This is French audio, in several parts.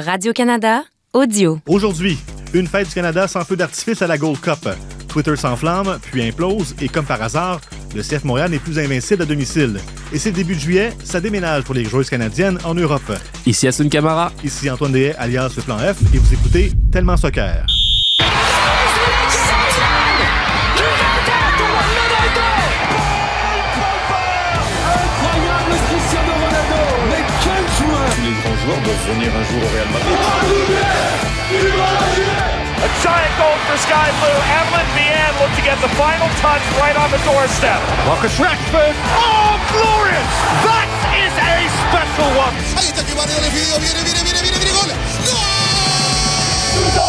Radio-Canada, audio. Aujourd'hui, une fête du Canada sans feu d'artifice à la Gold Cup. Twitter s'enflamme, puis implose, et comme par hasard, le CF Montréal n'est plus invincible à domicile. Et c'est le début de juillet, ça déménage pour les joueuses canadiennes en Europe. Ici Asun Camara. Ici Antoine Dehay, alias le plan F, et vous écoutez Tellement Soccer. Joueurs doivent venir un jour au Real Madrid. Ah, a giant goal for Sky Blue. Evelyn Vianne looked to get the final touch right on the doorstep. Marcus Rashford. Oh, glorious! That is a special one. Ahí está que Mario viene, viene, viene, viene, viene, gol. Yeah, it was a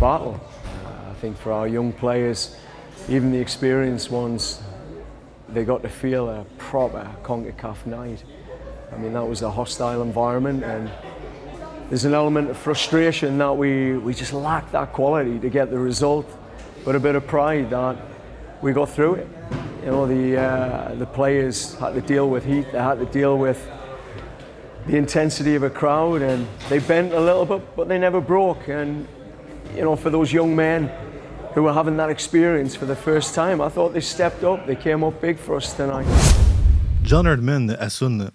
battle. Uh, I think for our young players, even the experienced ones, they got to feel a proper CONCACAF night. I mean, that was a hostile environment, and there's an element of frustration that we, we just lacked that quality to get the result, but a bit of pride that we got through it. You know, the, uh, the players had to deal with heat, they had to deal with the intensity of a crowd, and they bent a little bit, but they never broke. And you know, for those young men who were having that experience for the first time, I thought they stepped up. They came up big for us tonight. John Herdman, Assun.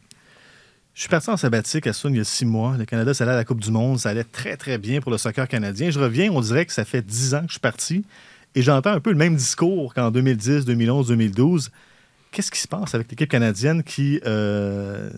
Je suis parti en sabbatique, Assun, il y a six mois. Le Canada, ça allait à la Coupe du Monde. Ça allait très, très bien pour le soccer canadien. Je reviens, on dirait que ça fait dix ans que je suis parti. Et j'entends un peu le même discours qu'en 2010, 2011, 2012. Qu'est-ce qui se passe avec l'équipe canadienne qui, euh,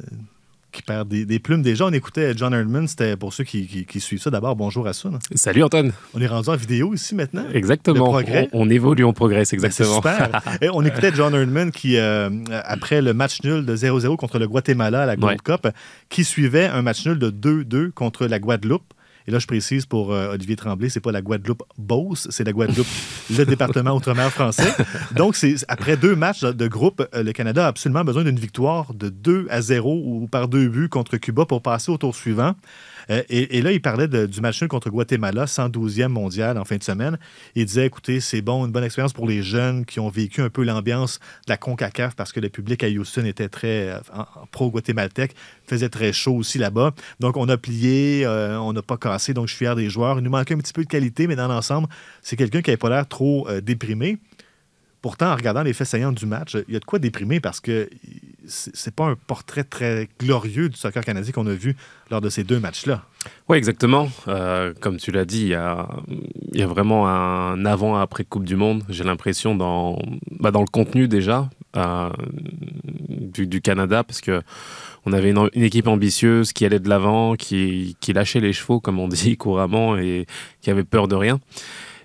qui perd des, des plumes? Déjà, on écoutait John Herdman. C'était pour ceux qui, qui- qui suivent ça. D'abord, bonjour Assun. Salut Antoine. On est rendu en vidéo ici maintenant. Exactement. Le progrès. On, on évolue, on progresse, Ben, exactement. super. Et on écoutait John Herdman qui, euh, après le match nul de 0-0 contre le Guatemala à la Gold Ouais. Cup, qui suivait un match nul de 2-2 contre la Guadeloupe. Et là, je précise pour euh, Olivier Tremblay, c'est pas la Guadeloupe Beauce, c'est la Guadeloupe, le département outre-mer français. Donc, c'est après deux matchs de, groupe, euh, le Canada a absolument besoin d'une victoire de 2 à 0 ou par deux buts contre Cuba pour passer au tour suivant. Euh, et, là, il parlait du match nul contre Guatemala, 112e mondial en fin de semaine. Il disait, écoutez, c'est bon, une bonne expérience pour les jeunes qui ont vécu un peu l'ambiance de la CONCACAF parce que le public à Houston était très euh, pro-guatémaltèque, faisait très chaud aussi là-bas. Donc, on a plié, euh, on n'a pas cassé, donc je suis fier des joueurs. Il nous manquait un petit peu de qualité, mais dans l'ensemble, c'est quelqu'un qui n'avait pas l'air trop déprimé. Pourtant, en regardant les faits saillants du match, il y a de quoi déprimer parce que c'est pas un portrait très glorieux du soccer canadien qu'on a vu lors de ces deux matchs-là. Oui, exactement. Euh, comme tu l'as dit, il y a, vraiment un avant-après Coupe du Monde. J'ai l'impression dans, bah, dans le contenu déjà euh, du, Canada, parce que on avait une, équipe ambitieuse qui allait de l'avant, qui, qui lâchait les chevaux, comme on dit couramment, et qui avait peur de rien.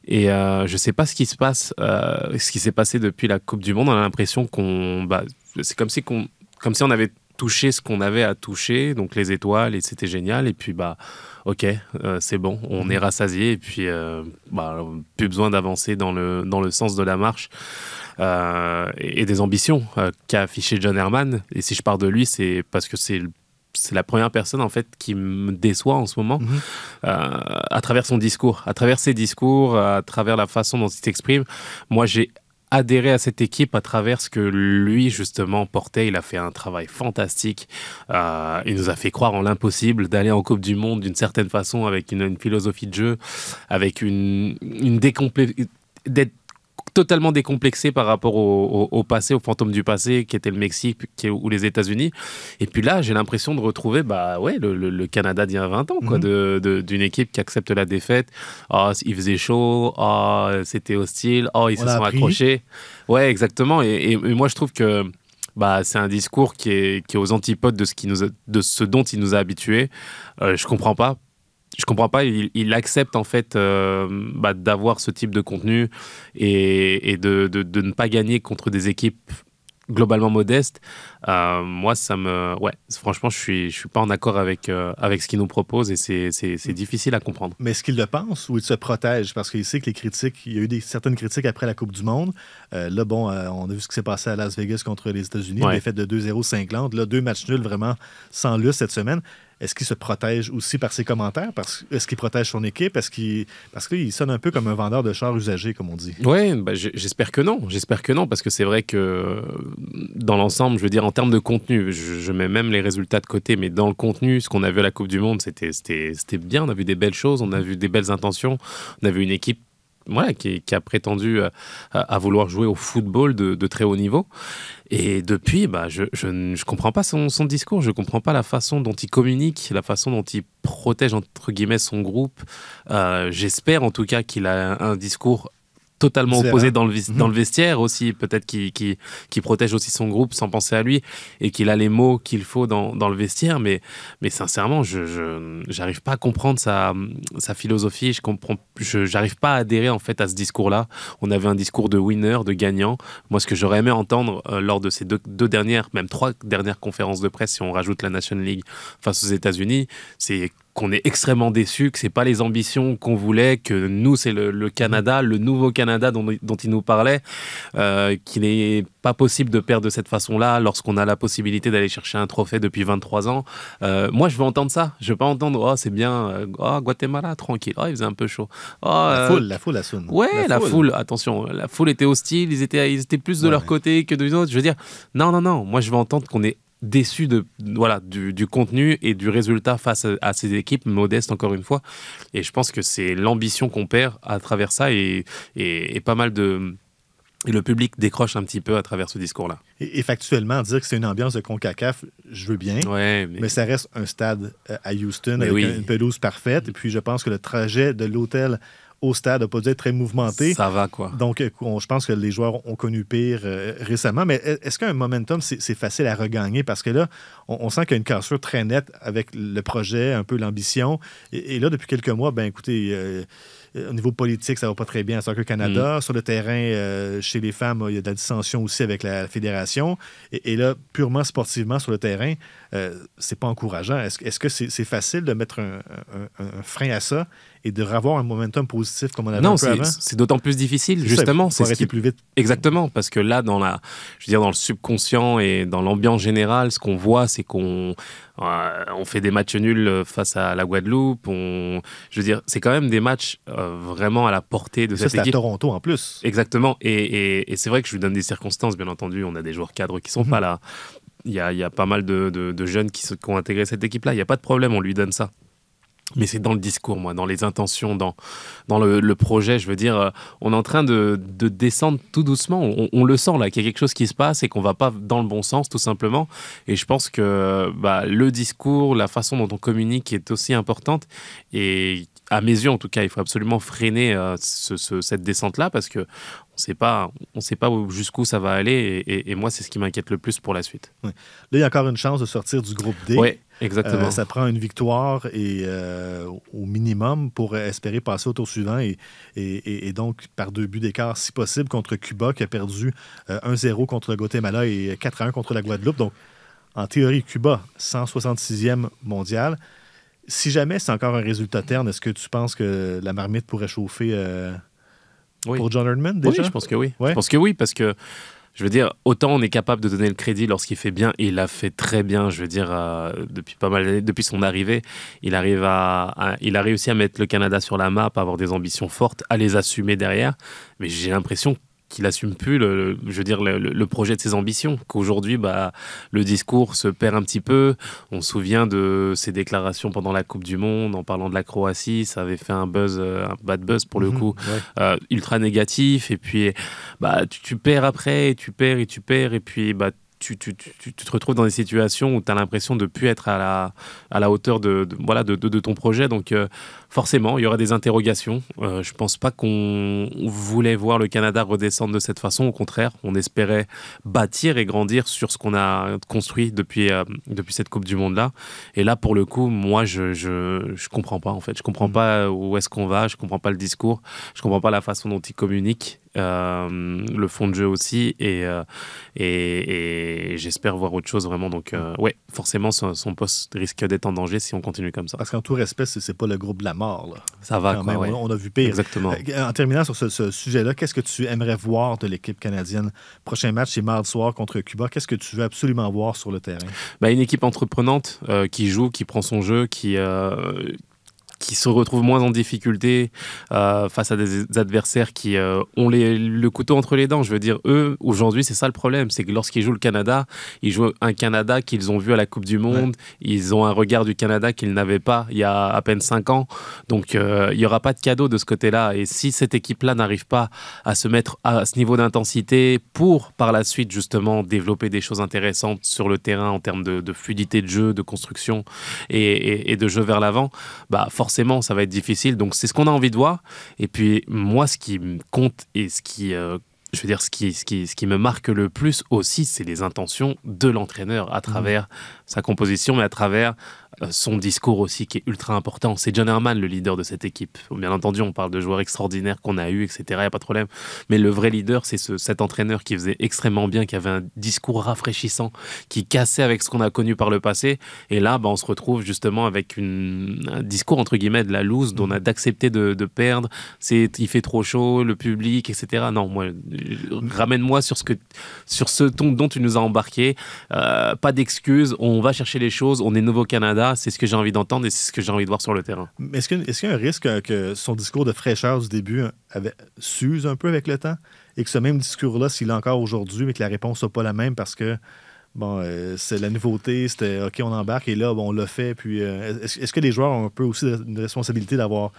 Et euh, je sais pas ce qui se passe, euh, ce qui s'est passé depuis la Coupe du Monde. On a l'impression qu'on, bah, c'est comme si qu'on, comme si on avait touché ce qu'on avait à toucher, donc les étoiles, et c'était génial. Et puis bah, ok, euh, c'est bon, on est rassasié, et puis euh, bah, plus besoin d'avancer dans le dans le sens de la marche. euh, et, et des ambitions euh, qu'a affiché John Herman. Et si je pars de lui, c'est parce que c'est c'est la première personne en fait qui me déçoit en ce moment Mhm. euh, à travers son discours, à travers ses discours, à travers la façon dont il s'exprime. Moi, j'ai adhéré à cette équipe à travers ce que lui justement portait. Il a fait un travail fantastique. Euh, il nous a fait croire en l'impossible d'aller en Coupe du Monde d'une certaine façon avec une, philosophie de jeu, avec une, une d'être totalement décomplexé par rapport au, au- au passé, au fantôme du passé, qui était le Mexique qui est- ou les États-Unis. Et puis là, j'ai l'impression de retrouver bah, ouais, le, le- le Canada d'il y a 20 ans, quoi, Mhm. de- de- d'une équipe qui accepte la défaite. Ah, il faisait chaud, ah, c'était hostile, ah, ils On se sont appris. accrochés. Ouais, exactement. Et, et- et moi, je trouve que bah, c'est un discours qui est, qui est aux antipodes de ce, qui nous a- de ce dont il nous a habitués. Euh, je comprends pas. Je comprends pas. Il, il accepte en fait euh, bah, d'avoir ce type de contenu et, et de, de- de ne pas gagner contre des équipes globalement modeste. Euh, moi, ça me, ouais, franchement, je suis, je suis pas en accord avec euh, avec ce qu'il nous propose et c'est, difficile à comprendre. Mais est-ce qu'il le pense ou il se protège? Parce qu'il sait que les critiques, il y a eu des, certaines critiques après la Coupe du Monde. Là, bon, on a vu ce qui s'est passé à Las Vegas contre les États-Unis, Ouais. défaite de 2-0 cinglante. Là, deux matchs nuls vraiment sans luce cette semaine. Est-ce qu'il se protège aussi par ses commentaires? Est-ce qu'il protège son équipe? Parce qu'il sonne un peu comme un vendeur de chars usagés, comme on dit. Bah, j- j'espère que non. J'espère que non, parce que c'est vrai que dans l'ensemble, je veux dire, en termes de contenu, je, je mets même les résultats de côté, mais dans le contenu, ce qu'on a vu à la Coupe du Monde, c'était bien. On a vu des belles choses, on a vu des belles intentions, on a vu une équipe. Voilà, qui, a prétendu euh, à, vouloir jouer au football de, très haut niveau. Et depuis, bah, je ne comprends pas son, son discours, je ne comprends pas la façon dont il communique, la façon dont il protège, entre guillemets, son groupe. Euh, J'espère en tout cas qu'il a un discours totalement opposé dans le, dans le vestiaire aussi, peut-être qu'il qu'il- qu'il protège aussi son groupe sans penser à lui et qu'il a les mots qu'il faut dans, dans le vestiaire. Mais, mais sincèrement, je j'arrive pas à comprendre sa, sa philosophie. Je comprends, je j'arrive pas à adhérer en fait à ce discours-là. On avait un discours de winner, de gagnant. Moi, ce que j'aurais aimé entendre euh, lors de ces deux, deux dernières, même trois dernières conférences de presse, si on rajoute la National League face aux États-Unis, c'est qu'on est extrêmement déçu, que c'est pas les ambitions qu'on voulait, que nous c'est le, le Canada, le nouveau Canada dont, dont il nous parlait, euh, qu'il n'est pas possible de perdre de cette façon-là lorsqu'on a la possibilité d'aller chercher un trophée depuis 23 ans. Euh, moi je veux entendre ça, je veux pas entendre oh c'est bien, euh, oh Guatemala tranquille, oh il faisait un peu chaud, oh, La euh, foule, la foule, la sonne. Ouais, la, foule. attention, la foule était hostile, ils étaient, ils étaient plus de Ouais, leur ouais. côté que de nous autres. Je veux dire, non, non, non, moi je veux entendre qu'on est déçu de, voilà, du, du contenu et du résultat face à, à ces équipes modestes, encore une fois. Et je pense que c'est l'ambition qu'on perd à travers ça et, et, et pas mal de. Et le public décroche un petit peu à travers ce discours-là. Et, et factuellement, dire que c'est une ambiance de CONCACAF, je veux bien. Ouais, mais, Mais ça reste un stade euh, à Houston Mais avec oui. une pelouse parfaite. Et puis, je pense que le trajet de l'hôtel au stade n'a pas dû être très mouvementé. ça va quoi. Donc, euh, on- je pense que les joueurs ont connu pire euh, récemment. Mais e- est-ce qu'un momentum, c'est facile à regagner? Parce que là, on, on sent qu'il y a une cassure très nette avec le projet, un peu l'ambition. Et, et là, depuis quelques mois, ben écoutez, euh, euh, au niveau politique, ça va pas très bien à Soccer Canada. Sur le terrain, euh, chez les femmes, il y a de la dissension aussi avec la fédération. Et, et là, purement sportivement, sur le terrain, euh, c'est pas encourageant. Est-ce que c'est facile de mettre un, un- un frein à ça? Et de revoir un momentum positif comme on avait un Non, peu c'est avant? c'est d'autant plus difficile, justement. C'est ce arrêter qui plus vite. Exactement, parce que là, dans la, je veux dire, dans le subconscient et dans l'ambiance générale, ce qu'on voit, c'est qu'on euh, on fait des matchs nuls face à la Guadeloupe. On, je veux dire, c'est quand même des matchs euh, vraiment à la portée de Ça, cette c'est à équipe. Toronto en plus. Exactement. Et, et- et c'est vrai que je lui donne des circonstances, bien entendu. On a des joueurs cadres qui sont Mhm. pas là. Il y a, il y a pas mal de, de- de jeunes qui, se- qui ont intégré cette équipe-là. Il n'y a pas de problème, on lui donne ça. Mais c'est dans le discours, moi, dans les intentions, dans, dans le, le projet. Je veux dire, euh, on est en train de, de descendre tout doucement. On, on le sent là, qu'il y a quelque chose qui se passe et qu'on va pas dans le bon sens, tout simplement. Et je pense que bah, le discours, la façon dont on communique est aussi importante. Et à mes yeux, en tout cas, il faut absolument freiner euh, ce- ce- cette descente-là parce que on sait pas, on sait pas où- jusqu'où ça va aller. Et, et- et moi, c'est ce qui m'inquiète le plus pour la suite. Là, il y a encore une chance de sortir du groupe D. Oui, exactement. Euh, ça prend une victoire et, euh, au minimum pour espérer passer au tour suivant et, et- et- et donc par deux buts d'écart si possible contre Cuba qui a perdu euh, 1-0 contre le Guatemala et 4-1 contre la Guadeloupe. Donc en théorie, Cuba, 166e mondial. Si jamais c'est encore un résultat terne, est-ce que tu penses que la marmite pourrait chauffer euh, Oui. pour John Herdman Oui, déjà? je pense que oui. Ouais. Je pense que oui, parce que je veux dire, autant on est capable de donner le crédit lorsqu'il fait bien, il l'a fait très bien, je veux dire, euh, depuis pas mal d'années, depuis son arrivée, il arrive à, à- il a réussi à mettre le Canada sur la map, à avoir des ambitions fortes, à les assumer derrière, mais j'ai l'impression qu'il assume plus le, je veux dire le, projet de ses ambitions qu'aujourd'hui bah le discours se perd un petit peu on se souvient de ses déclarations pendant la Coupe du Monde en parlant de la Croatie ça avait fait un buzz euh, un bad buzz pour le Mhm, coup ouais. euh, ultra négatif et puis bah tu, tu perds après et tu perds et tu perds et puis bah tu, tu, tu, tu te retrouves dans des situations où tu as l'impression de plus être à la, à la hauteur de, de- voilà, de, de, de ton projet. Donc euh, forcément, il y aura des interrogations. Euh, je pense pas qu'on voulait voir le Canada redescendre de cette façon. Au contraire, on espérait bâtir et grandir sur ce qu'on a construit depuis, euh, depuis cette Coupe du Monde-là. Et là, pour le coup, moi, je, je, je comprends pas en fait. Je comprends Mm. pas où est-ce qu'on va. Je comprends pas le discours. Je comprends pas la façon dont il communique. Le fond de jeu aussi, et, et, j'espère voir autre chose vraiment. Donc, ouais, forcément, son, poste risque d'être en danger si on continue comme ça. Parce qu'en tout respect, c'est pas le groupe de la mort. Ça va, quoi, on, a vu pire. Exactement. En terminant sur ce, sujet-là, qu'est-ce que tu aimerais voir de l'équipe canadienne? Prochain match, c'est mardi soir contre Cuba. Qu'est-ce que tu veux absolument voir sur le terrain? Bah, une équipe entreprenante qui joue, qui prend son jeu, qui, qui se retrouvent moins en difficulté euh, face à des adversaires qui euh, ont les, le couteau entre les dents. Je veux dire, eux, aujourd'hui, c'est ça le problème. C'est que lorsqu'ils jouent le Canada, ils jouent un Canada qu'ils ont vu à la Coupe du Monde. Ils ont un regard du Canada qu'ils n'avaient pas il y a à peine 5 ans. Donc, euh, il n'y aura pas de cadeau de ce côté-là. Et si cette équipe-là n'arrive pas à se mettre à ce niveau d'intensité pour, par la suite, justement, développer des choses intéressantes sur le terrain en termes de, fluidité de jeu, de construction et, et de jeu vers l'avant, bah, forcément, forcément, ça va être difficile. Donc, c'est ce qu'on a envie de voir. Et puis, moi, ce qui compte et ce qui, euh, je veux dire, ce qui, ce qui, ce qui me marque le plus aussi, c'est les intentions de l'entraîneur à travers mmh. Sa composition, mais à travers euh, son discours aussi qui est ultra important. C'est John Herman, le leader de cette équipe. Bien entendu, on parle de joueurs extraordinaires qu'on a eu, etc. Il n'y a pas de problème. Mais le vrai leader, c'est ce, cet entraîneur qui faisait extrêmement bien, qui avait un discours rafraîchissant, qui cassait avec ce qu'on a connu par le passé. Et là, bah, on se retrouve justement avec une, un discours entre guillemets de la loose, dont on a d'accepter de, de, perdre. C'est il fait trop chaud, le public, etc. Non, moi, ramène-moi sur ce que sur ce ton dont tu nous as embarqué. Euh, pas d'excuses. On va chercher les choses. On est nouveau Canada c'est ce que j'ai envie d'entendre et c'est ce que j'ai envie de voir sur le terrain. Est-ce qu'il y, a un risque que son discours de fraîcheur du début avait, s'use un peu avec le temps et que ce même discours-là, s'il est encore aujourd'hui, mais que la réponse soit pas la même parce que bon, euh, c'est la nouveauté, c'était OK, on embarque et là, on l'a fait. Puis, euh, est-ce, que les joueurs ont un peu aussi une responsabilité d'avoir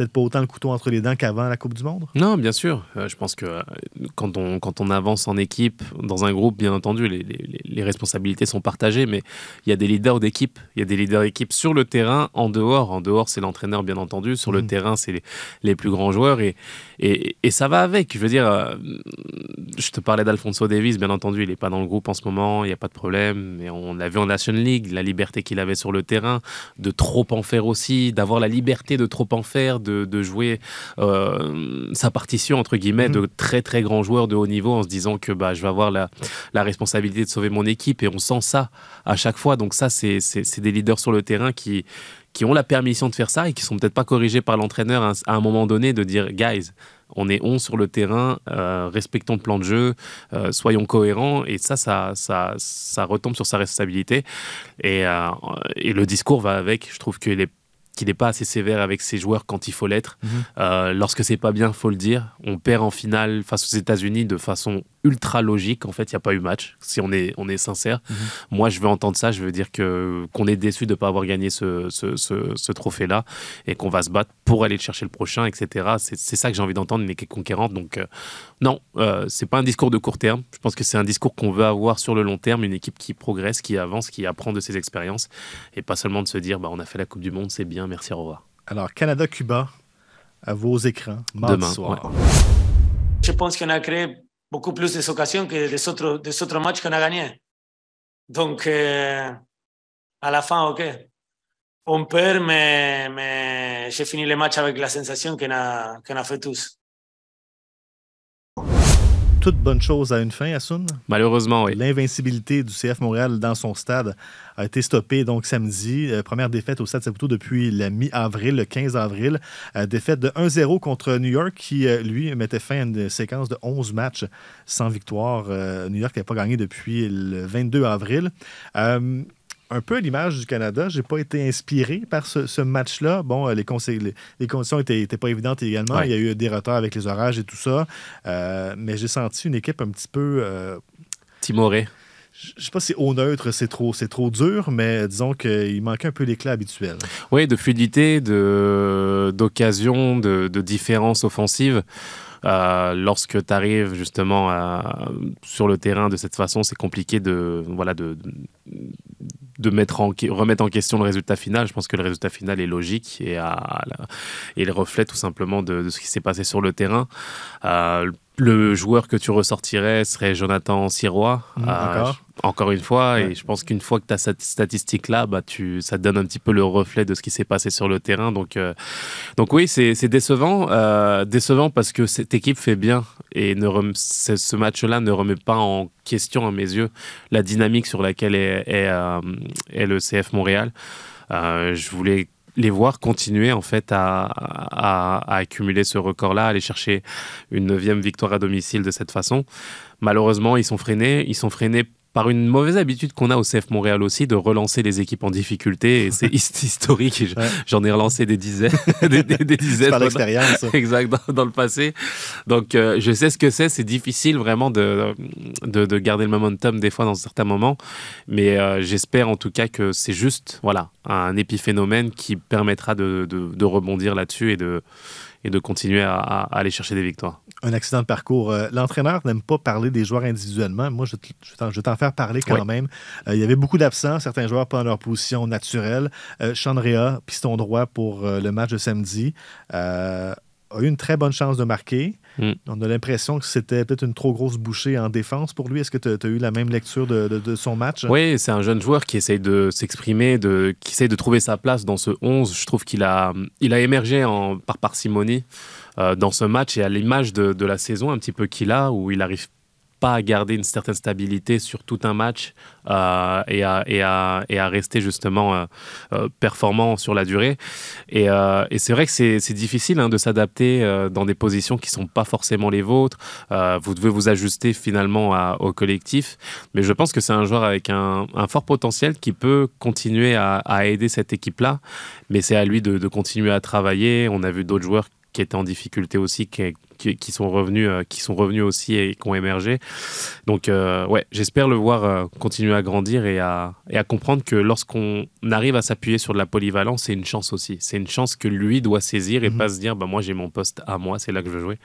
peut-être pas autant le couteau entre les dents qu'avant la Coupe du Monde? Non, bien sûr. Euh, je pense que euh, quand on, quand on avance en équipe, dans un groupe, bien entendu, les, les, les responsabilités sont partagées, mais il y a des leaders d'équipe. Il y a des leaders d'équipe sur le terrain, en dehors. En dehors, c'est l'entraîneur, bien entendu. Sur le mmh. terrain, c'est les, plus grands joueurs. Et, et, et, ça va avec. Je veux dire, euh, je te parlais d'Alfonso Davis, bien entendu, il n'est pas dans le groupe en ce moment, il n'y a pas de problème. Mais on l'a vu en National League, la liberté qu'il avait sur le terrain, de trop en faire aussi, d'avoir la liberté de trop en faire, de, jouer euh, sa partition, entre guillemets, mhm. de très très grands joueurs de haut niveau en se disant que bah, je vais avoir la, la responsabilité de sauver mon équipe et on sent ça à chaque fois. Donc ça, c'est des leaders sur le terrain qui, qui ont la permission de faire ça et qui sont peut-être pas corrigés par l'entraîneur à un moment donné de dire guys on est 11 sur le terrain, euh, respectons le plan de jeu, euh, soyons cohérents, et ça, ça, ça, ça retombe sur sa responsabilité. Et, et le discours va avec. Je trouve qu'il est qu'il n'est pas assez sévère avec ses joueurs quand il faut l'être. Mhm. Euh, lorsque c'est pas bien, faut le dire. On perd en finale face aux États-Unis de façon ultra logique. En fait, il n'y a pas eu match, si on est, on est sincère. Mhm. Moi, je veux entendre ça. Je veux dire que, qu'on est déçu de ne pas avoir gagné ce, ce, ce, trophée-là et qu'on va se battre pour aller chercher le prochain, etc. C'est, c'est ça que j'ai envie d'entendre, une équipe conquérante. Donc, euh, non, euh, c'est pas un discours de court terme. Je pense que c'est un discours qu'on veut avoir sur le long terme, une équipe qui progresse, qui avance, qui apprend de ses expériences et pas seulement de se dire bah, on a fait la Coupe du Monde, c'est bien, merci, au revoir. Alors, Canada-Cuba, à vos écrans, mardi Demain, soir. Je pense qu'on a créé beaucoup plus d'occasions que des autres, des autres matchs qu'on a gagnés. Donc, euh, à la fin, OK. On perd, mais, mais j'ai fini le match avec la sensation qu'on a, qu'on a fait tous toute bonne chose a une fin, Assun. Malheureusement, oui. L'invincibilité du CF Montréal dans son stade a été stoppée donc samedi. Euh, première défaite au Stade Saputo depuis la mi-avril, le 15 avril. Euh, défaite de 1-0 contre New York qui, euh, lui, mettait fin à une séquence de 11 matchs sans victoire. New York n'avait pas gagné depuis le 22 avril un peu à l'image du Canada, j'ai pas été inspiré par ce, match-là. Bon, euh, les, les, conditions n'étaient pas évidentes également. Il y a eu des retards avec les orages et tout ça. Euh, mais j'ai senti une équipe un petit peu. Euh, Timoré. Je sais pas si au neutre, c'est trop, c'est trop dur, mais disons qu'il manquait un peu l'éclat habituel. Oui, de fluidité, de, d'occasion, de, de différence offensive. Euh, lorsque tu arrives justement sur le terrain de cette façon, c'est compliqué de, voilà, de, de mettre en, remettre en question le résultat final. Je pense que le résultat final est logique et, et il reflète tout simplement de, ce qui s'est passé sur le terrain. Euh, le joueur que tu ressortirais serait Jonathan Sirois. Mmh, Euh, encore. une fois, Ouais. et je pense qu'une fois que tu as cette statistique-là, bah, tu, ça te donne un petit peu le reflet de ce qui s'est passé sur le terrain. Donc, euh, donc oui, c'est décevant. euh, décevant parce que cette équipe fait bien et ne rem- ce ce match-là ne remet pas en question, à mes yeux, la dynamique sur laquelle est, est, est le CF Montréal. Euh, je voulais les voir continuer en fait à, à- à accumuler ce record-là, aller chercher une neuvième victoire à domicile de cette façon. Malheureusement, ils sont freinés. Ils sont freinés par une mauvaise habitude qu'on a au CF Montréal aussi de relancer les équipes en difficulté. Et c'est his- historique. Ouais. J'en ai relancé des dizaines. des, des- des dizaines. Par l'expérience. Exact, dans, dans le passé. Donc, euh, je sais ce que c'est. C'est difficile vraiment de, de, de garder le momentum des fois dans certains moments. Mais euh, j'espère en tout cas que c'est juste voilà, un épiphénomène qui permettra de, de, de rebondir là-dessus et de, et de continuer à, à aller chercher des victoires. Un accident de parcours. Euh, L'entraîneur n'aime pas parler des joueurs individuellement. Moi, je, vais t'en- faire parler quand même. Euh, il y avait beaucoup d'absents. Certains joueurs pas dans leur position naturelle. Euh, Chandrea, piston droit pour euh, le match de samedi, a eu une très bonne chance de marquer. Mm. On a l'impression que c'était peut-être une trop grosse bouchée en défense pour lui. Est-ce que tu as, eu la même lecture de, de- de son match? Oui, c'est un jeune joueur qui essaye de s'exprimer, de, qui essaye de trouver sa place dans ce 11. Je trouve qu'il a, il a émergé en, par parcimonie euh, dans ce match et à l'image de, la saison un petit peu qu'il a, où il n'arrive pas à garder une certaine stabilité sur tout un match euh, et, à, rester justement euh, performant sur la durée. Et, c'est vrai que c'est difficile hein, de s'adapter dans des positions qui sont pas forcément les vôtres. Vous devez vous ajuster finalement au collectif. Mais je pense que c'est un joueur avec un, fort potentiel qui peut continuer à, à aider cette équipe-là. Mais c'est à lui de, de continuer à travailler. On a vu d'autres joueurs qui étaient en difficulté aussi, qui, qui, qui sont revenus, euh, qui sont revenus aussi et qui ont émergé. Donc, euh, ouais, j'espère le voir euh, continuer à grandir et à, et à comprendre que lorsqu'on arrive à s'appuyer sur de la polyvalence, c'est une chance aussi. C'est une chance que lui doit saisir et Mhm. pas se dire, bah, moi j'ai mon poste à moi, c'est là que je veux jouer.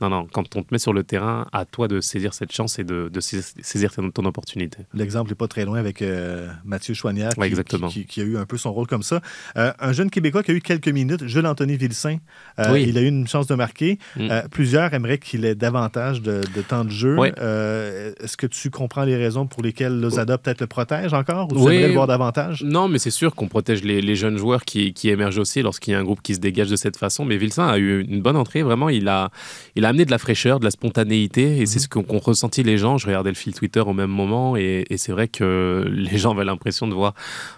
Non, non, quand on te met sur le terrain, à toi de saisir cette chance et de, de saisir, ton, ton opportunité. L'exemple n'est pas très loin avec euh, Mathieu Chouanière, qui, Ouais, qui- qui a eu un peu son rôle comme ça. Euh, un jeune Québécois qui a eu quelques minutes, Jules-Anthony Vilsain, euh, Oui. il a eu une chance de marquer. Mm. Plusieurs aimeraient qu'il ait davantage de, de temps de jeu. Euh, Est-ce que tu comprends les raisons pour lesquelles Lozada peut-être le protège encore ou tu Oui. aimerais le voir davantage? Non, mais c'est sûr qu'on protège les, les jeunes joueurs qui, qui émergent aussi lorsqu'il y a un groupe qui se dégage de cette façon. Mais Vilsain a eu une bonne entrée, vraiment. Il a, il a amené de la fraîcheur, de la spontanéité, et c'est ce qu'ont qu'ont ressenti les gens. Je regardais le fil Twitter au même moment, et, et c'est vrai que les gens avaient l'impression de voir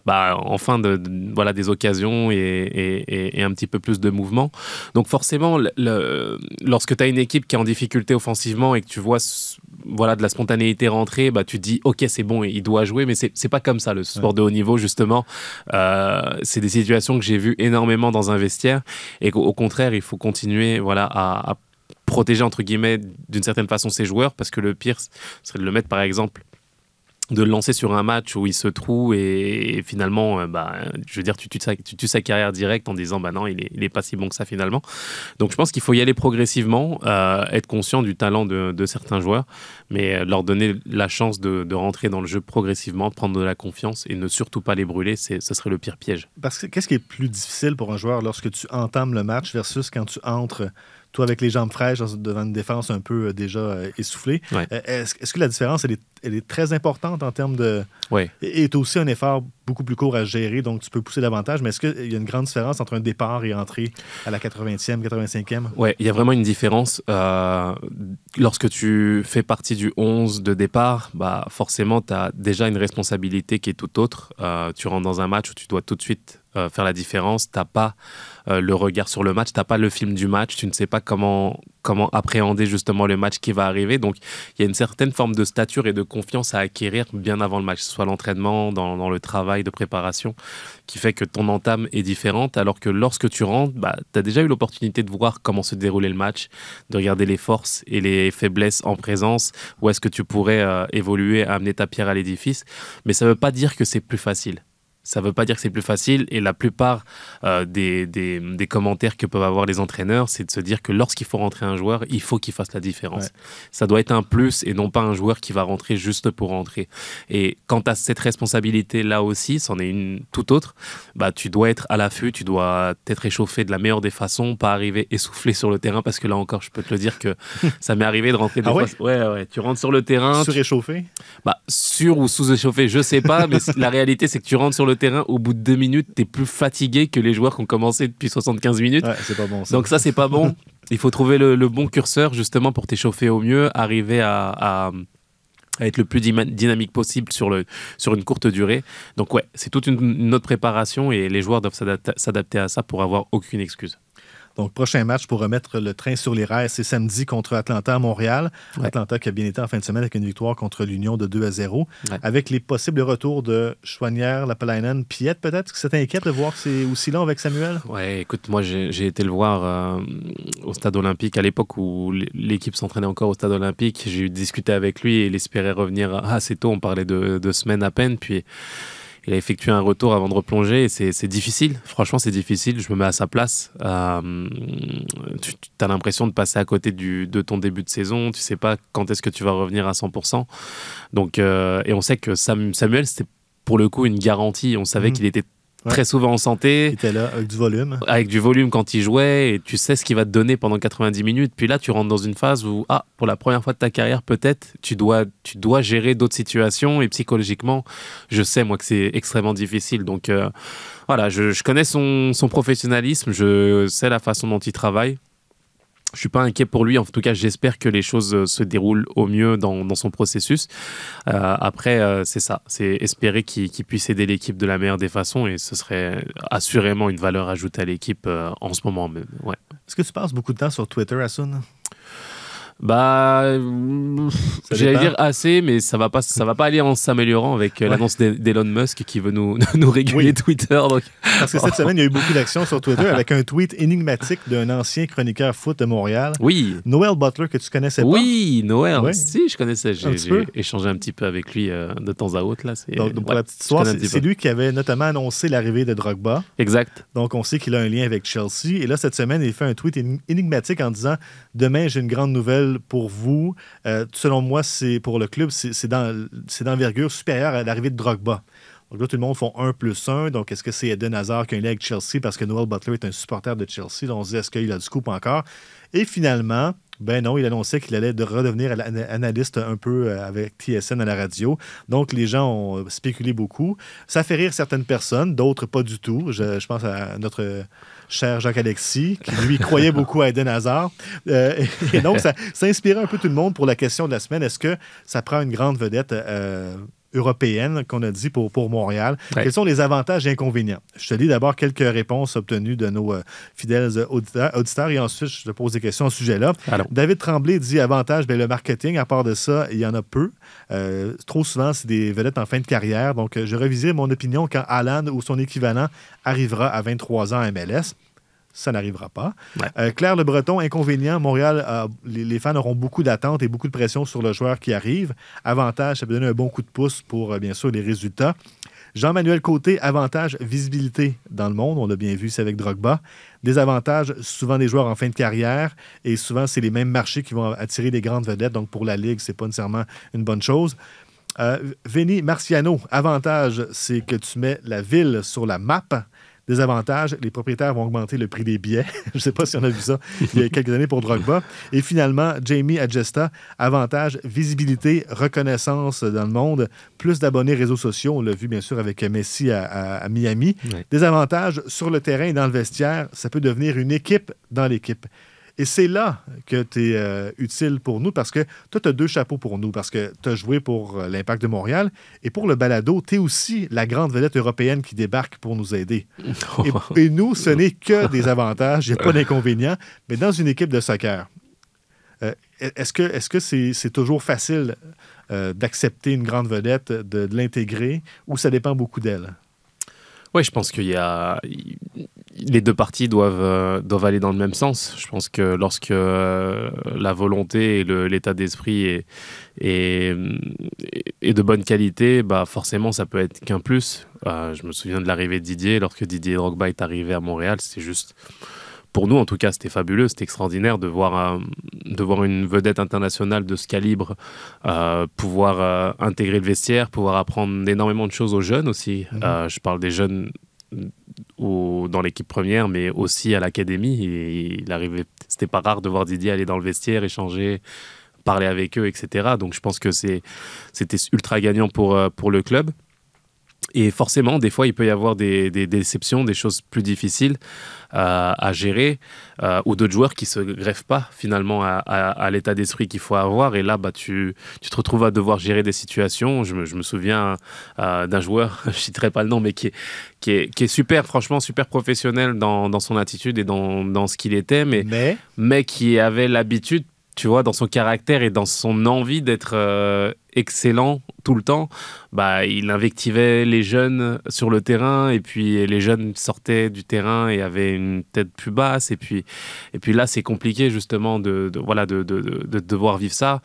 bah, enfin de, de- voilà, des occasions et, et- et- et un petit peu plus de mouvement. Donc forcément, le- le- lorsque tu as une équipe qui est en difficulté offensivement et que tu vois voilà, de la spontanéité rentrer, bah, tu te dis, ok, c'est bon, il doit jouer, mais c'est pas comme ça, le sport de haut niveau, justement. Euh, c'est des situations que j'ai vues énormément dans un vestiaire et qu'au au contraire, il faut continuer voilà, à, à protéger, entre guillemets, d'une certaine façon ses joueurs, parce que le pire serait de le mettre, par exemple, de le lancer sur un match où il se trouve et, finalement, euh, bah, je veux dire, tu tues sa, sa carrière directe en disant, bah non, il est, il est pas si bon que ça finalement. Donc je pense qu'il faut y aller progressivement, euh, être conscient du talent de, de certains joueurs, mais euh, leur donner la chance de, de rentrer dans le jeu progressivement, prendre de la confiance et ne surtout pas les brûler, ce serait le pire piège. Parce que qu'est-ce qui est plus difficile pour un joueur lorsque tu entames le match versus quand tu entres, toi, avec les jambes fraîches devant une défense un peu euh, déjà euh, essoufflée? Ouais. Euh, Est-ce que la différence, elle est, elle est très importante en termes de. Ouais. Et est aussi un effort beaucoup plus court à gérer, donc tu peux pousser davantage. Mais est-ce qu'il y a une grande différence entre un départ et entrer à la 80e, 85e? Ouais, il y a vraiment une différence. Euh, lorsque tu fais partie du 11 de départ, bah forcément, tu as déjà une responsabilité qui est tout autre. Euh, tu rentres dans un match où tu dois tout de suite euh, faire la différence. Tu n'as pas le regard sur le match, tu n'as pas le film du match, tu ne sais pas comment, comment appréhender justement le match qui va arriver. Donc, il y a une certaine forme de stature et de confiance à acquérir bien avant le match, que ce soit l'entraînement, dans, dans le travail de préparation, qui fait que ton entame est différente, alors que lorsque tu rentres, bah, tu as déjà eu l'opportunité de voir comment se déroulait le match, de regarder les forces et les faiblesses en présence, où est-ce que tu pourrais euh, évoluer, amener ta pierre à l'édifice. Mais ça ne veut pas dire que c'est plus facile. Ça ne veut pas dire que c'est plus facile. Et la plupart euh, des, des, des, commentaires que peuvent avoir les entraîneurs, c'est de se dire que lorsqu'il faut rentrer un joueur, il faut qu'il fasse la différence. Ouais. Ça doit être un plus et non pas un joueur qui va rentrer juste pour rentrer. Et quand tu as cette responsabilité-là aussi, c'en est une toute autre, bah, tu dois être à l'affût, tu dois t'être échauffé de la meilleure des façons, pas arriver essoufflé sur le terrain, parce que là encore, je peux te le dire que ça m'est arrivé de rentrer des Ah ouais? fois. Ouais, ouais, tu rentres sur le terrain. tu- Suréchauffé? bah, sur ou sous-échauffé, je sais pas, mais la réalité, c'est que tu rentres sur le terrain, au bout de deux minutes, tu es plus fatigué que les joueurs qui ont commencé depuis 75 minutes. Ouais, c'est pas bon ça. Donc ça, c'est pas bon. Il faut trouver le, le bon curseur, justement, pour t'échauffer au mieux, arriver à, à- à être le plus dynamique possible sur, le, sur une courte durée. Donc ouais, c'est toute une, une autre préparation et les joueurs doivent s'adapter à ça pour avoir aucune excuse. Donc, prochain match pour remettre le train sur les rails, c'est samedi contre Atlanta à Montréal. Ouais. Atlanta qui a bien été en fin de semaine avec une victoire contre l'Union de 2 à 0. Ouais. Avec les possibles retours de Chouanière, Lapalainen, Piette peut-être? Est-ce que ça t'inquiète de voir que c'est aussi long avec Samuel? Ouais, écoute, moi j'ai été le voir euh, au stade olympique à l'époque où l'équipe s'entraînait encore au stade olympique. J'ai discuté avec lui et il espérait revenir assez tôt. On parlait de, de semaines à peine. Puis il a effectué un retour avant de replonger. et C'est difficile. Franchement, c'est difficile. Je me mets à sa place. Euh, tu as l'impression de passer à côté du, de ton début de saison. Tu sais pas quand est-ce que tu vas revenir à 100%. Donc, euh, et on sait que Sam- Samuel, c'était pour le coup une garantie. On savait Mhm. qu'il était Ouais. très souvent en santé Il était là avec du volume. avec du volume quand il jouait et tu sais ce qu'il va te donner pendant 90 minutes. Puis là, tu rentres dans une phase où, ah, pour la première fois de ta carrière, peut-être, tu dois, tu dois gérer d'autres situations et psychologiquement, je sais, moi, que c'est extrêmement difficile. Donc, euh, voilà, je, je connais son, son professionnalisme, je sais la façon dont il travaille. Je suis pas inquiet pour lui. En tout cas, j'espère que les choses euh, se déroulent au mieux dans, son processus. Euh, après, euh, c'est ça. C'est espérer qu'il puisse aider l'équipe de la meilleure des façons et ce serait assurément une valeur ajoutée à l'équipe en ce moment. Est-ce que tu passes beaucoup de temps sur Twitter, Asun? Bah, j'allais dire assez, mais ça va pas, ça va pas aller en s'améliorant avec euh, l'annonce d'E- d'Elon Musk qui veut nous, nous réguler Oui. Twitter. Donc, Parce que cette semaine, il y a eu beaucoup d'actions sur Twitter avec un tweet énigmatique d'un ancien chroniqueur foot de Montréal, oui. Noël Butler, que tu connaissais pas. Oui, Noël. Ouais. Si, je connaissais. J'ai échangé un petit peu avec lui euh, de temps à autre. Là. C'est- Donc, donc, pour ouais, la petite histoire, c'est lui qui avait notamment annoncé l'arrivée de Drogba. Exact. Donc, on sait qu'il a un lien avec Chelsea. Et là, cette semaine, il fait un tweet éni- énigmatique en disant Demain, j'ai une grande nouvelle pour vous. Euh, selon moi, c'est pour le club, c'est d'envergure supérieure à l'arrivée de Drogba. Donc là, tout le monde font 1 plus 1. Donc, est-ce que c'est Eden Hazard qui a un avec Chelsea parce que Noel Butler est un supporter de Chelsea? Donc, on se dit, est-ce qu'il a du scoop encore? Et finalement, ben non, il annonçait qu'il allait de redevenir ana- analyste un peu euh, avec TSN à la radio. Donc, les gens ont euh, spéculé beaucoup. Ça fait rire certaines personnes, d'autres pas du tout. Je pense à notre cher Jacques-Alexis, qui lui croyait beaucoup à Eden Hazard. Euh, et donc, ça, ça inspirait un peu tout le monde pour la question de la semaine. Est-ce que ça prend une grande vedette euh, européenne qu'on a dit pour, pour Montréal? Ouais. Quels sont les avantages et inconvénients? Je te lis d'abord quelques réponses obtenues de nos euh, fidèles euh, auditeurs, auditeurs et ensuite je te pose des questions à ce sujet-là. David Tremblay dit avantage, ben, le marketing. À part de ça, il y en a peu. Euh, trop souvent, c'est des vedettes en fin de carrière. Donc, je reviserai mon opinion quand Alan ou son équivalent arrivera à 23 ans à MLS. Ça n'arrivera pas. Ouais. Euh, Claire Le Breton, inconvénient, Montréal, a- les, les fans auront beaucoup d'attentes et beaucoup de pression sur le joueur qui arrive. Avantage, ça peut donner un bon coup de pouce pour, euh, bien sûr, les résultats. Jean-Manuel Côté, avantage, visibilité dans le monde. On l'a bien vu, c'est avec Drogba. Désavantage, souvent des joueurs en fin de carrière. Et souvent, c'est les mêmes marchés qui vont attirer les grandes vedettes. Donc, pour la Ligue, c'est pas nécessairement une bonne chose. Euh, Vinny Marciano, avantage, c'est que tu mets la ville sur la map. Désavantage, les propriétaires vont augmenter le prix des billets. Je ne sais pas si on a vu ça il y a quelques années pour Drogba. Et finalement, Jamie Agesta, avantage, visibilité, reconnaissance dans le monde, plus d'abonnés réseaux sociaux. On l'a vu bien sûr avec Messi à, à- à Miami. Ouais. Désavantage, sur le terrain et dans le vestiaire, ça peut devenir une équipe dans l'équipe. Et c'est là que tu es utile pour nous parce que toi, tu as deux chapeaux pour nous parce que tu as joué pour euh, l'Impact de Montréal et pour le balado, tu es aussi la grande vedette européenne qui débarque pour nous aider. Et, et nous, ce n'est que des avantages, il n'y a pas d'inconvénients, mais dans une équipe de soccer, euh, est-ce que est-ce que c'est toujours facile euh, d'accepter une grande vedette, de, de l'intégrer ou ça dépend beaucoup d'elle? Oui, je pense qu'il y a les deux parties doivent, euh, doivent aller dans le même sens. Je pense que lorsque euh, la volonté et l'état d'esprit est, est, est, de bonne qualité, bah forcément, ça peut être qu'un plus. Euh, je me souviens de l'arrivée de Didier. Lorsque Didier Drogba est arrivé à Montréal, c'était juste pour nous, en tout cas, c'était fabuleux, c'était extraordinaire de voir, de voir une vedette internationale de ce calibre pouvoir intégrer le vestiaire, pouvoir apprendre énormément de choses aux jeunes aussi. Mhm. je parle des jeunes au, dans l'équipe première, mais aussi à l'académie. Il arrivait, c'était pas rare de voir Didier aller dans le vestiaire, échanger, parler avec eux, etc. Donc je pense que c'est, c'était ultra gagnant pour, euh, pour le club. Et forcément, des fois, il peut y avoir des, déceptions, des choses plus difficiles euh, à gérer, euh, ou d'autres joueurs qui se greffent pas finalement à, l'état d'esprit qu'il faut avoir. Et là, bah, tu, tu, te retrouves à devoir gérer des situations. Je me, je me souviens euh, d'un joueur, je citerai pas le nom, mais qui est, qui est, qui est super, franchement, super professionnel dans, dans son attitude et dans, dans ce qu'il était, mais, mais... mais qui avait l'habitude tu vois, dans son caractère et dans son envie d'être euh, excellent tout le temps, bah, il invectivait les jeunes sur le terrain et puis les jeunes sortaient du terrain et avaient une tête plus basse. Et puis, et puis là, c'est compliqué justement de, voilà, de, de, de, devoir vivre ça.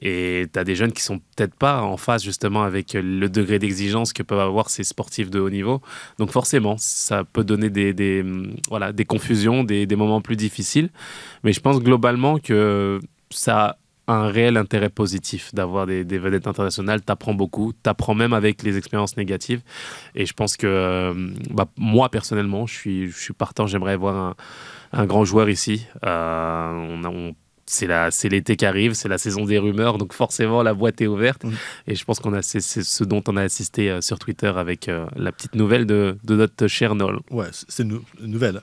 Et tu as des jeunes qui sont peut-être pas en phase justement avec le degré d'exigence que peuvent avoir ces sportifs de haut niveau. Donc forcément, ça peut donner des, des voilà, des confusions, des, des moments plus difficiles. Mais je pense globalement que ça un réel intérêt positif d'avoir des, vedettes internationales. Tu apprends beaucoup, tu apprends même avec les expériences négatives. Et je pense que euh, bah, moi, personnellement, je suis, partant. J'aimerais voir un, grand joueur ici. Euh, on, on c'est l'été qui arrive, c'est la saison des rumeurs, donc forcément la boîte est ouverte. Et je pense qu'on a c'est ce dont on a assisté euh, sur Twitter avec euh, la petite nouvelle de, de notre cher Noel. Ouais, c'est une, nouvelle,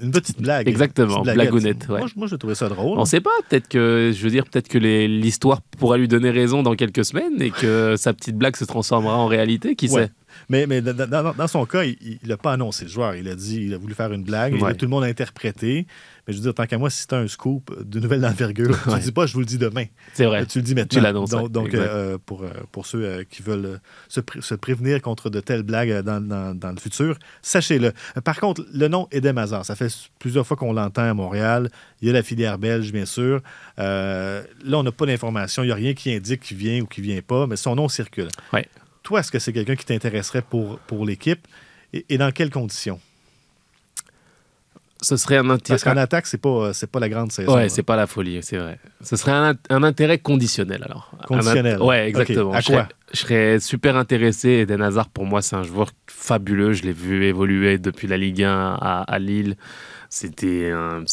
une petite blague. Exactement, blagounette. Ouais. Moi, moi, je trouvais ça drôle. On sait pas, peut-être que je veux dire peut-être que l'histoire pourra lui donner raison dans quelques semaines et que sa petite blague se transformera en réalité, qui sait? Mais, mais dans, son cas, il n'a pas annoncé le joueur. Il a dit il a voulu faire une blague. Tout le monde a interprété. Mais je veux dire, tant qu'à moi, si c'est un scoop de nouvelle d'envergure, tu ne dis pas je vous le dis demain. C'est vrai. Tu le dis maintenant. Tu l'annonces. Donc, donc euh, pour, euh, pour ceux euh, qui veulent se, se, prévenir contre de telles blagues dans, dans, dans le futur, sachez-le. Par contre, le nom Edem Hazard, ça fait plusieurs fois qu'on l'entend à Montréal. Il y a la filière belge, bien sûr. là, on n'a pas d'informations. Il n'y a rien qui indique qu'il vient ou qu'il ne vient pas, mais son nom circule. Ouais. Toi, est-ce que c'est quelqu'un qui t'intéresserait pour, pour l'équipe et, et dans quelles conditions? ce serait un intérêt. Parce qu'en attaque, c'est pas, c'est pas la grande saison. Ouais, c'est pas la folie, c'est vrai. Ce serait un, un, intérêt conditionnel alors. Conditionnel. Ouais, exactement. À quoi? je serais, super intéressé. Eden Hazard, pour moi, c'est un joueur fabuleux. Je l'ai vu évoluer depuis la Ligue 1 à, à Lille. C'était un.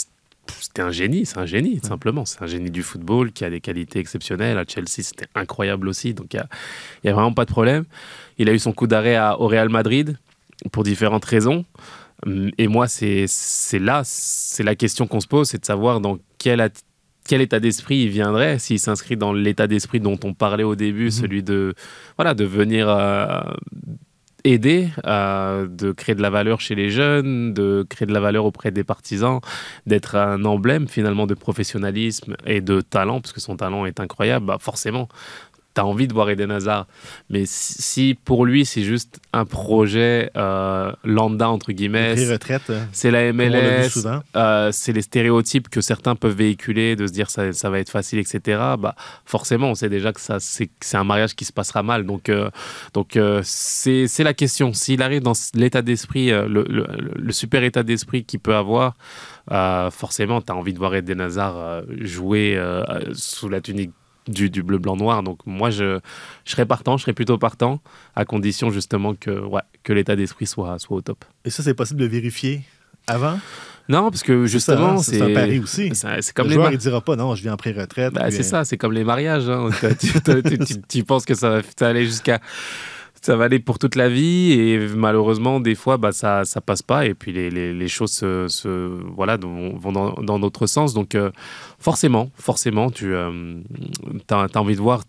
C'était un génie, c'est un génie, simplement. C'est un génie du football qui a des qualités exceptionnelles. À Chelsea, c'était incroyable aussi. Donc, il n'y a, a, vraiment pas de problème. Il a eu son coup d'arrêt au Real Madrid pour différentes raisons. Et moi, c'est là, c'est la question qu'on se pose, c'est de savoir dans quel, quel état d'esprit il viendrait, s'il s'inscrit dans l'état d'esprit dont on parlait au début, mhm. celui de, voilà, de venir euh, aider, euh, de créer de la valeur chez les jeunes, de créer de la valeur auprès des partisans, d'être un emblème finalement de professionnalisme et de talent, parce que son talent est incroyable, bah forcément, tu as envie de voir Eden Hazard. Mais si, pour lui, c'est juste un projet euh, lambda, entre guillemets, euh, c'est la MLS, euh, c'est les stéréotypes que certains peuvent véhiculer, de se dire ça, ça va être facile, etc. Bah, forcément, on sait déjà que ça, c'est, un mariage qui se passera mal. Donc, donc c'est, la question. S'il arrive dans l'état d'esprit, le, le, super état d'esprit qu'il peut avoir, forcément, tu as envie de voir Eden Hazard jouer sous la tunique du, bleu, blanc, noir. Donc moi, je, je serais partant, je serais plutôt partant, à condition justement que, ouais, que l'état d'esprit soit, soit au top. Et ça, c'est possible de vérifier avant? Non, parce que justement, c'est un pari aussi. C'est comme le les joueur, il dira pas non, je viens en pré-retraite. Bah, c'est ça, c'est comme les mariages. Hein. tu, penses que ça va aller jusqu'à ça va aller pour toute la vie et malheureusement des fois bah, ça ça passe pas et puis les, les, les choses se, voilà vont dans, dans notre sens donc euh, forcément forcément tu euh, as, envie de voir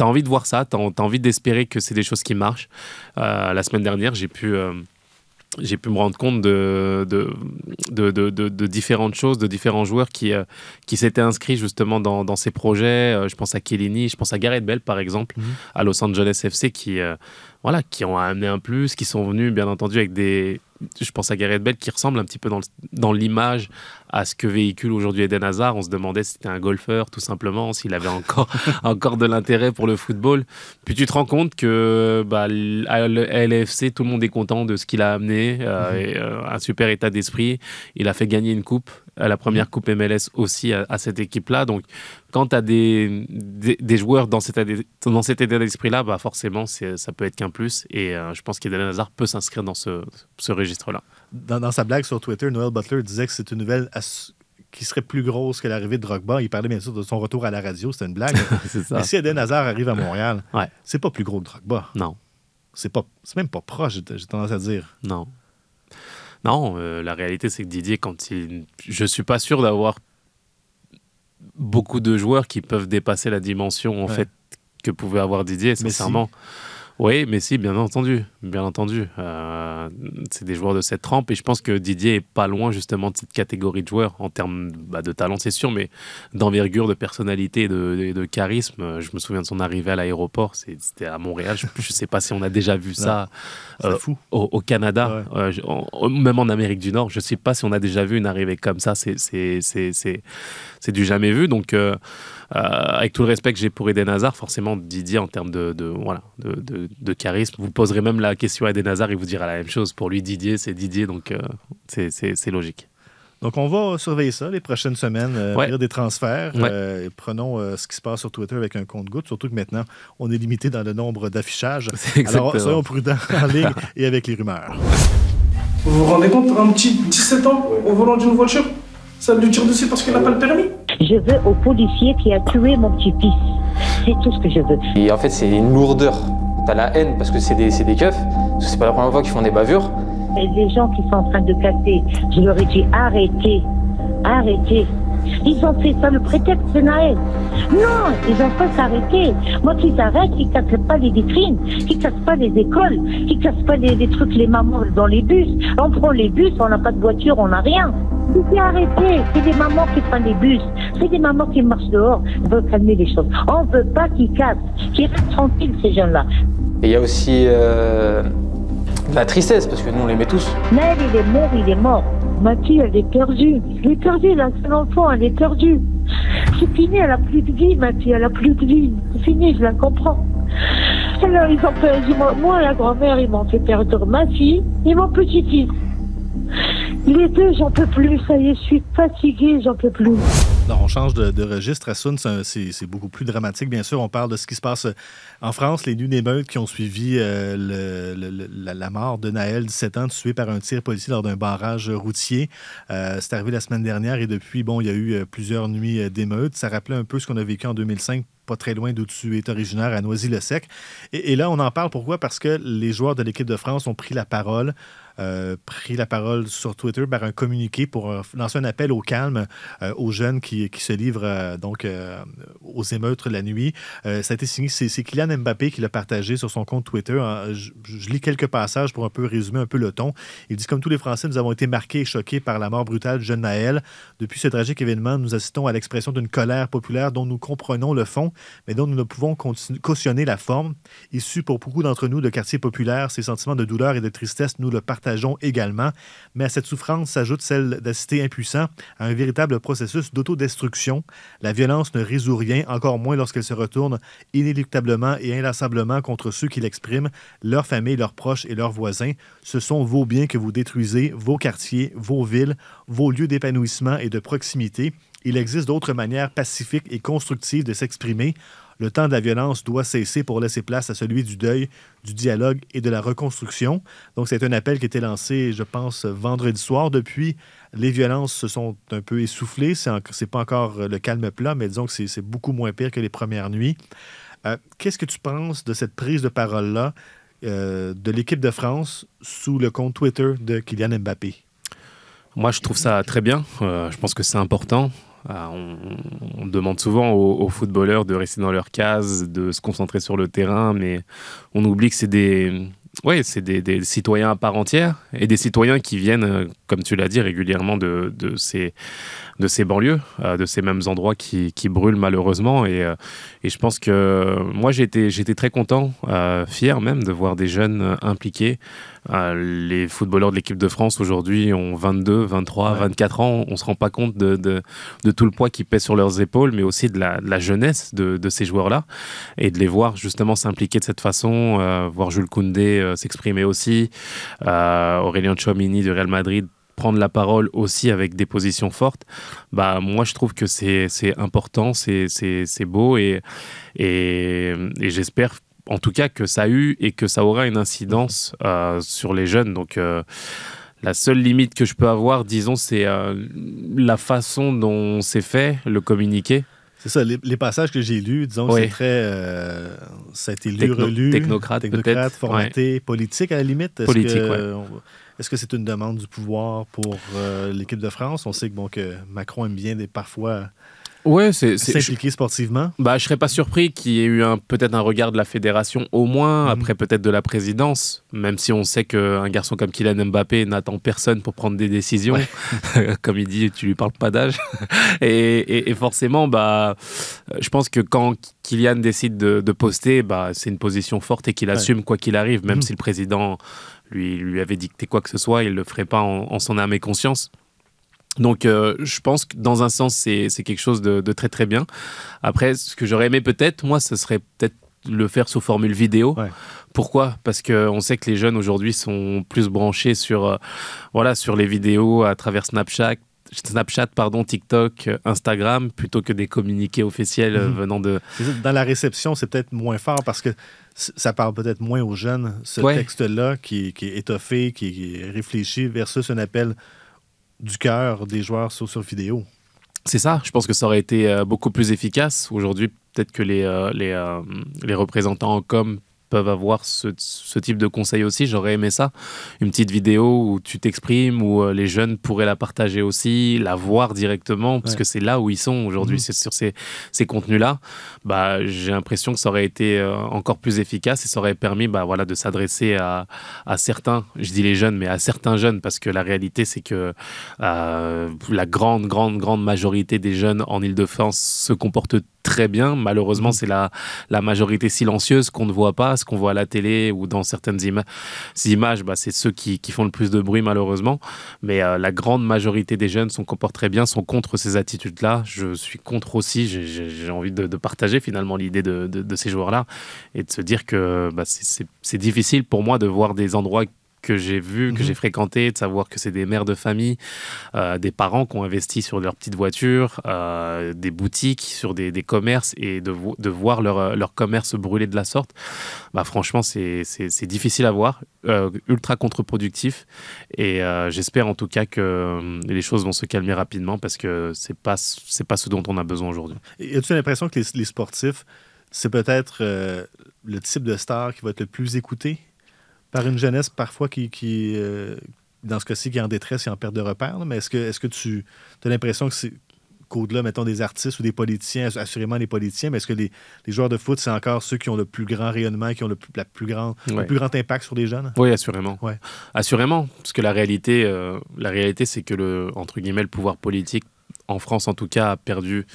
as envie de voir ça, tu as, envie d'espérer que c'est des choses qui marchent. Euh, la semaine dernière, j'ai pu, j'ai pu me rendre compte de, de, de, de, de différentes choses, de différents joueurs qui, euh, qui s'étaient inscrits justement dans, dans ces projets. Euh, je pense à Kellini, je pense à Gareth Bell par exemple, Mhm. à Los Angeles FC qui, euh, voilà, qui ont amené un plus, qui sont venus bien entendu avec des... Je pense à Gareth Bell qui ressemble un petit peu dans, l'image à ce que véhicule aujourd'hui Eden Hazard. On se demandait si c'était un golfeur tout simplement, s'il avait encore, encore de l'intérêt pour le football. Puis tu te rends compte que bah, à le LFC, tout le monde est content de ce qu'il a amené. euh, et, euh, un super état d'esprit. Il a fait gagner une coupe, la première coupe MLS aussi à, à cette équipe-là. Donc quand tu as des, des, des joueurs dans cet, état- dans cet état d'esprit-là, bah, forcément ça peut être qu'un plus. Et euh, je pense qu'Eden Hazard peut s'inscrire dans ce, ce registre-là. Dans, dans sa blague sur Twitter, Noel Butler disait que c'est une nouvelle qui serait plus grosse que l'arrivée de Drogba. Il parlait bien sûr de son retour à la radio, c'était une blague. ça. Mais si Eden Hazard arrive à Montréal, Ouais. c'est pas plus gros que Drogba. Non. C'est même pas proche, j'ai tendance à dire. Non. Non, euh, la réalité, c'est que Didier, quand il. Je suis pas sûr d'avoir beaucoup de joueurs qui peuvent dépasser la dimension, en Ouais. fait, que pouvait avoir Didier, sincèrement. Oui, mais si, bien entendu. Bien entendu. Euh, c'est des joueurs de cette trempe et je pense que Didier est pas loin, justement, de cette catégorie de joueurs en termes bah, de talent, c'est sûr, mais d'envergure, de personnalité et de, de- de charisme. Euh, Je me souviens de son arrivée à l'aéroport, c'était à Montréal. Je ne sais pas si on a déjà vu ça Euh, fou. au, au Canada, Ouais. euh, je- en- même en Amérique du Nord. Je ne sais pas si on a déjà vu une arrivée comme ça. C'est- C'est du jamais vu. Donc, euh, euh, avec tout le respect que j'ai pour Eden Hazard, forcément, Didier, en termes de, de, voilà, de, de- de charisme, vous poserez même la question à Eden Hazard, il vous dira la même chose. Pour lui, Didier, c'est Didier, donc euh, c'est- logique. Donc, on va surveiller ça les prochaines semaines, euh, Ouais. des transferts. Ouais. euh, et prenons euh, ce qui se passe sur Twitter avec un compte-goutte, surtout que maintenant, on est limité dans le nombre d'affichages. C'est Alors, soyons prudents en ligne et avec les rumeurs. Vous vous rendez compte, un petit 17 ans au volant d'une voiture, ça lui tire dessus parce qu'il n'a pas le permis Je veux au policier qui a tué mon petit-fils. C'est tout ce que je veux. Et en fait, c'est une lourdeur. T'as la haine parce que c'est des, c'est des keufs. Parce que c'est pas la première fois qu'ils font des bavures. Et les gens qui sont en train de casser, je leur ai dit arrêtez, arrêtez. Ils ont fait ça le prétexte de Naël. Non, ils n'ont pas s'arrêter. Moi, qu'ils arrêtent, qu'ils cassent pas les vitrines, qu'ils cassent pas les écoles, qu'ils cassent pas les, les trucs, les mamans dans les bus. On prend les bus, on n'a pas de voiture, on n'a rien. Il dit arrêtez, c'est des mamans qui prennent les bus, c'est des mamans qui marchent dehors. Il faut calmer les choses. On veut pas qu'ils cassent, qu'ils restent tranquilles, ces jeunes-là. Et il y a aussi euh, de la tristesse parce que nous, on les met tous. Naël, il est mort, il est mort. Ma fille, elle est perdue. Elle est perdue, elle a un seul enfant, elle est perdue. C'est fini, elle a plus de vie, ma fille, elle a plus de vie. C'est fini, je la comprends. Alors, ils ont m'ont- moi, la grand-mère, ils m'ont fait perdre ma fille et mon petit-fils. Les deux, j'en peux plus, ça y est, je suis fatiguée, j'en peux plus. On change de, de registre. Assoun, c'est beaucoup plus dramatique. Bien sûr, on parle de ce qui se passe euh, en France, les nuits d'émeutes qui ont suivi euh, la, mort de Naël, 17 ans, tué par un tir policier lors d'un barrage routier. Euh, c'est arrivé la semaine dernière et depuis, bon, il y a eu plusieurs nuits d'émeutes. Ça rappelait un peu ce qu'on a vécu en 2005 pas très loin d'où tu es originaire, à Noisy-le-Sec. Et là, on en parle pourquoi? Parce que les joueurs de l'équipe de France ont pris la parole, euh, pris la parole sur Twitter par un communiqué pour euh, lancer un appel au calme euh, aux jeunes qui, qui se livrent donc aux émeutes la nuit. Ça a été signé, c'est Kylian Mbappé qui l'a partagé sur son compte Twitter. Je, lis quelques passages pour un peu résumer un peu le ton. Il dit comme tous les Français, nous avons été marqués et choqués par la mort brutale du jeune Naël. Depuis ce tragique événement, nous assistons à l'expression d'une colère populaire dont nous comprenons le fond, mais dont nous ne pouvons cautionner la forme. Issu pour beaucoup d'entre nous de quartiers populaires, ces sentiments de douleur et de tristesse, nous le partageons également. Mais à cette souffrance s'ajoute celle d'assister impuissant à un véritable processus d'autodestruction. La violence ne résout rien, encore moins lorsqu'elle se retourne inéluctablement et inlassablement contre ceux qui l'expriment, leurs familles, leurs proches et leurs voisins. Ce sont vos biens que vous détruisez, vos quartiers, vos villes, vos lieux d'épanouissement et de proximité. Il existe d'autres manières pacifiques et constructives de s'exprimer. Le temps de la violence doit cesser pour laisser place à celui du deuil, du dialogue et de la reconstruction. Donc, c'est un appel qui a été lancé, je pense, vendredi soir. Depuis, les violences se sont un peu essoufflées. C'est c'est pas encore le calme plat, mais disons que c'est beaucoup moins pire que les premières nuits. Euh, Qu'est-ce que tu penses de cette prise de parole-là euh, de l'équipe de France sous le compte Twitter de Kylian Mbappé? Moi, je trouve ça très bien. Euh, je pense que c'est important. Euh, on, demande souvent aux, footballeurs de rester dans leur case, de se concentrer sur le terrain, mais on oublie que c'est des, des, des, citoyens à part entière et des citoyens qui viennent, euh, comme tu l'as dit, régulièrement de, de, ces, de ces banlieues, euh, de ces mêmes endroits qui, qui brûlent malheureusement. Et, euh, et, je pense que moi, j'étais très content, fier même de voir des jeunes impliqués. les footballeurs de l'équipe de France aujourd'hui ont 22, 23, 24 ans. On ne se rend pas compte de, de, de, tout le poids qui pèse sur leurs épaules, mais aussi de la, de la jeunesse de, de ces joueurs-là. Et de les voir justement s'impliquer de cette façon, voir Jules Koundé euh, s'exprimer aussi. Euh, Aurélien Chouamini du Real Madrid prendre la parole aussi avec des positions fortes, bah, moi je trouve que c'est important, c'est beau et, et, j'espère en tout cas que ça a eu et que ça aura une incidence euh, sur les jeunes. Donc la seule limite que je peux avoir, disons, c'est la façon dont c'est fait, le communiqué. C'est ça, les, passages que j'ai lus, disons, c'est très. Euh, ça a été lu, relu. Technocrate, technocrate formaté, politique à la limite. Politique, Est-ce que c'est une demande du pouvoir pour euh, l'équipe de France? On sait que, bon, que Macron aime bien des, parfois Ouais, c'est s'impliquer sportivement. Bah, je serais pas surpris qu'il y ait eu peut-être un regard de la fédération au moins, mhm. après peut-être de la présidence, même si on sait qu'un garçon comme Kylian Mbappé n'attend personne pour prendre des décisions. comme il dit, tu lui parles pas d'âge. et, forcément, bah, je pense que quand Kylian décide de, poster, bah, c'est une position forte et qu'il assume quoi qu'il arrive, même mhm. si le président lui, lui avait dicté quoi que ce soit, il le ferait pas en son âme et conscience. Donc, euh, je pense que dans un sens, c'est quelque chose de, très très bien. Après, ce que j'aurais aimé peut-être, moi, ce serait peut-être le faire sous formule vidéo. Pourquoi? Parce qu'on sait que les jeunes aujourd'hui sont plus branchés sur, euh, voilà, sur les vidéos à travers Snapchat, Snapchat, pardon, TikTok, Instagram, plutôt que des communiqués officiels euh, mhm. venant de... Dans la réception, c'est peut-être moins fort parce que ça parle peut-être moins aux jeunes, ce texte-là qui, qui, est étoffé, qui est réfléchi, versus un appel du cœur des joueurs sur, sur vidéo. C'est ça, je pense que ça aurait été euh, beaucoup plus efficace. Aujourd'hui, peut-être que les, euh, les, euh, les, représentants en com peuvent avoir ce, ce, type de conseil aussi. J'aurais aimé ça. Une petite vidéo où tu t'exprimes, où euh, les jeunes pourraient la partager aussi, la voir directement, parce que c'est là où ils sont aujourd'hui, mhm. c'est sur ces, ces contenus-là. Bah, J'ai l'impression que ça aurait été euh, encore plus efficace et ça aurait permis bah, voilà, de s'adresser à, à, certains, je dis les jeunes, mais à certains jeunes, parce que la réalité, c'est que euh, la grande, grande, grande majorité des jeunes en Ile-de-France se comportent très bien. Malheureusement, mhm. c'est la, la majorité silencieuse qu'on ne voit pas, ce qu'on voit à la télé ou dans certaines images, bah, c'est ceux qui, qui, font le plus de bruit, malheureusement. Mais euh, la grande majorité des jeunes se comportent très bien, sont contre ces attitudes-là. Je suis contre aussi, j'ai envie de, partager finalement l'idée de, de, ces joueurs-là et de se dire que bah, c'est difficile pour moi de voir des endroits que j'ai vu, que j'ai mhm. fréquenté, de savoir que c'est des mères de famille, euh, des parents qui ont investi sur leur petite voiture, euh, des boutiques, sur des, des commerces et de, de voir leur, leur, commerce brûler de la sorte, bah franchement, c'est difficile à voir, euh, ultra contre-productif. Et j'espère en tout cas que les choses vont se calmer rapidement parce que c'est pas, pas ce dont on a besoin aujourd'hui. As-tu l'impression que les, les sportifs, c'est peut-être le type de star qui va être le plus écouté? Par une jeunesse parfois qui, qui euh, dans ce cas-ci, qui est en détresse et en perte de repère. Mais est-ce que, est-ce que tu as l'impression que c'est qu'au-delà, mettons, des artistes ou des politiciens, assurément des politiciens, mais est-ce que les, les, joueurs de foot, c'est encore ceux qui ont le plus grand rayonnement, qui ont le plus, la plus grand, le plus grand impact sur les jeunes? Oui, assurément. Ouais. Assurément, parce que la réalité, euh, la réalité c'est que le, entre guillemets, le pouvoir politique, en France en tout cas, a perdu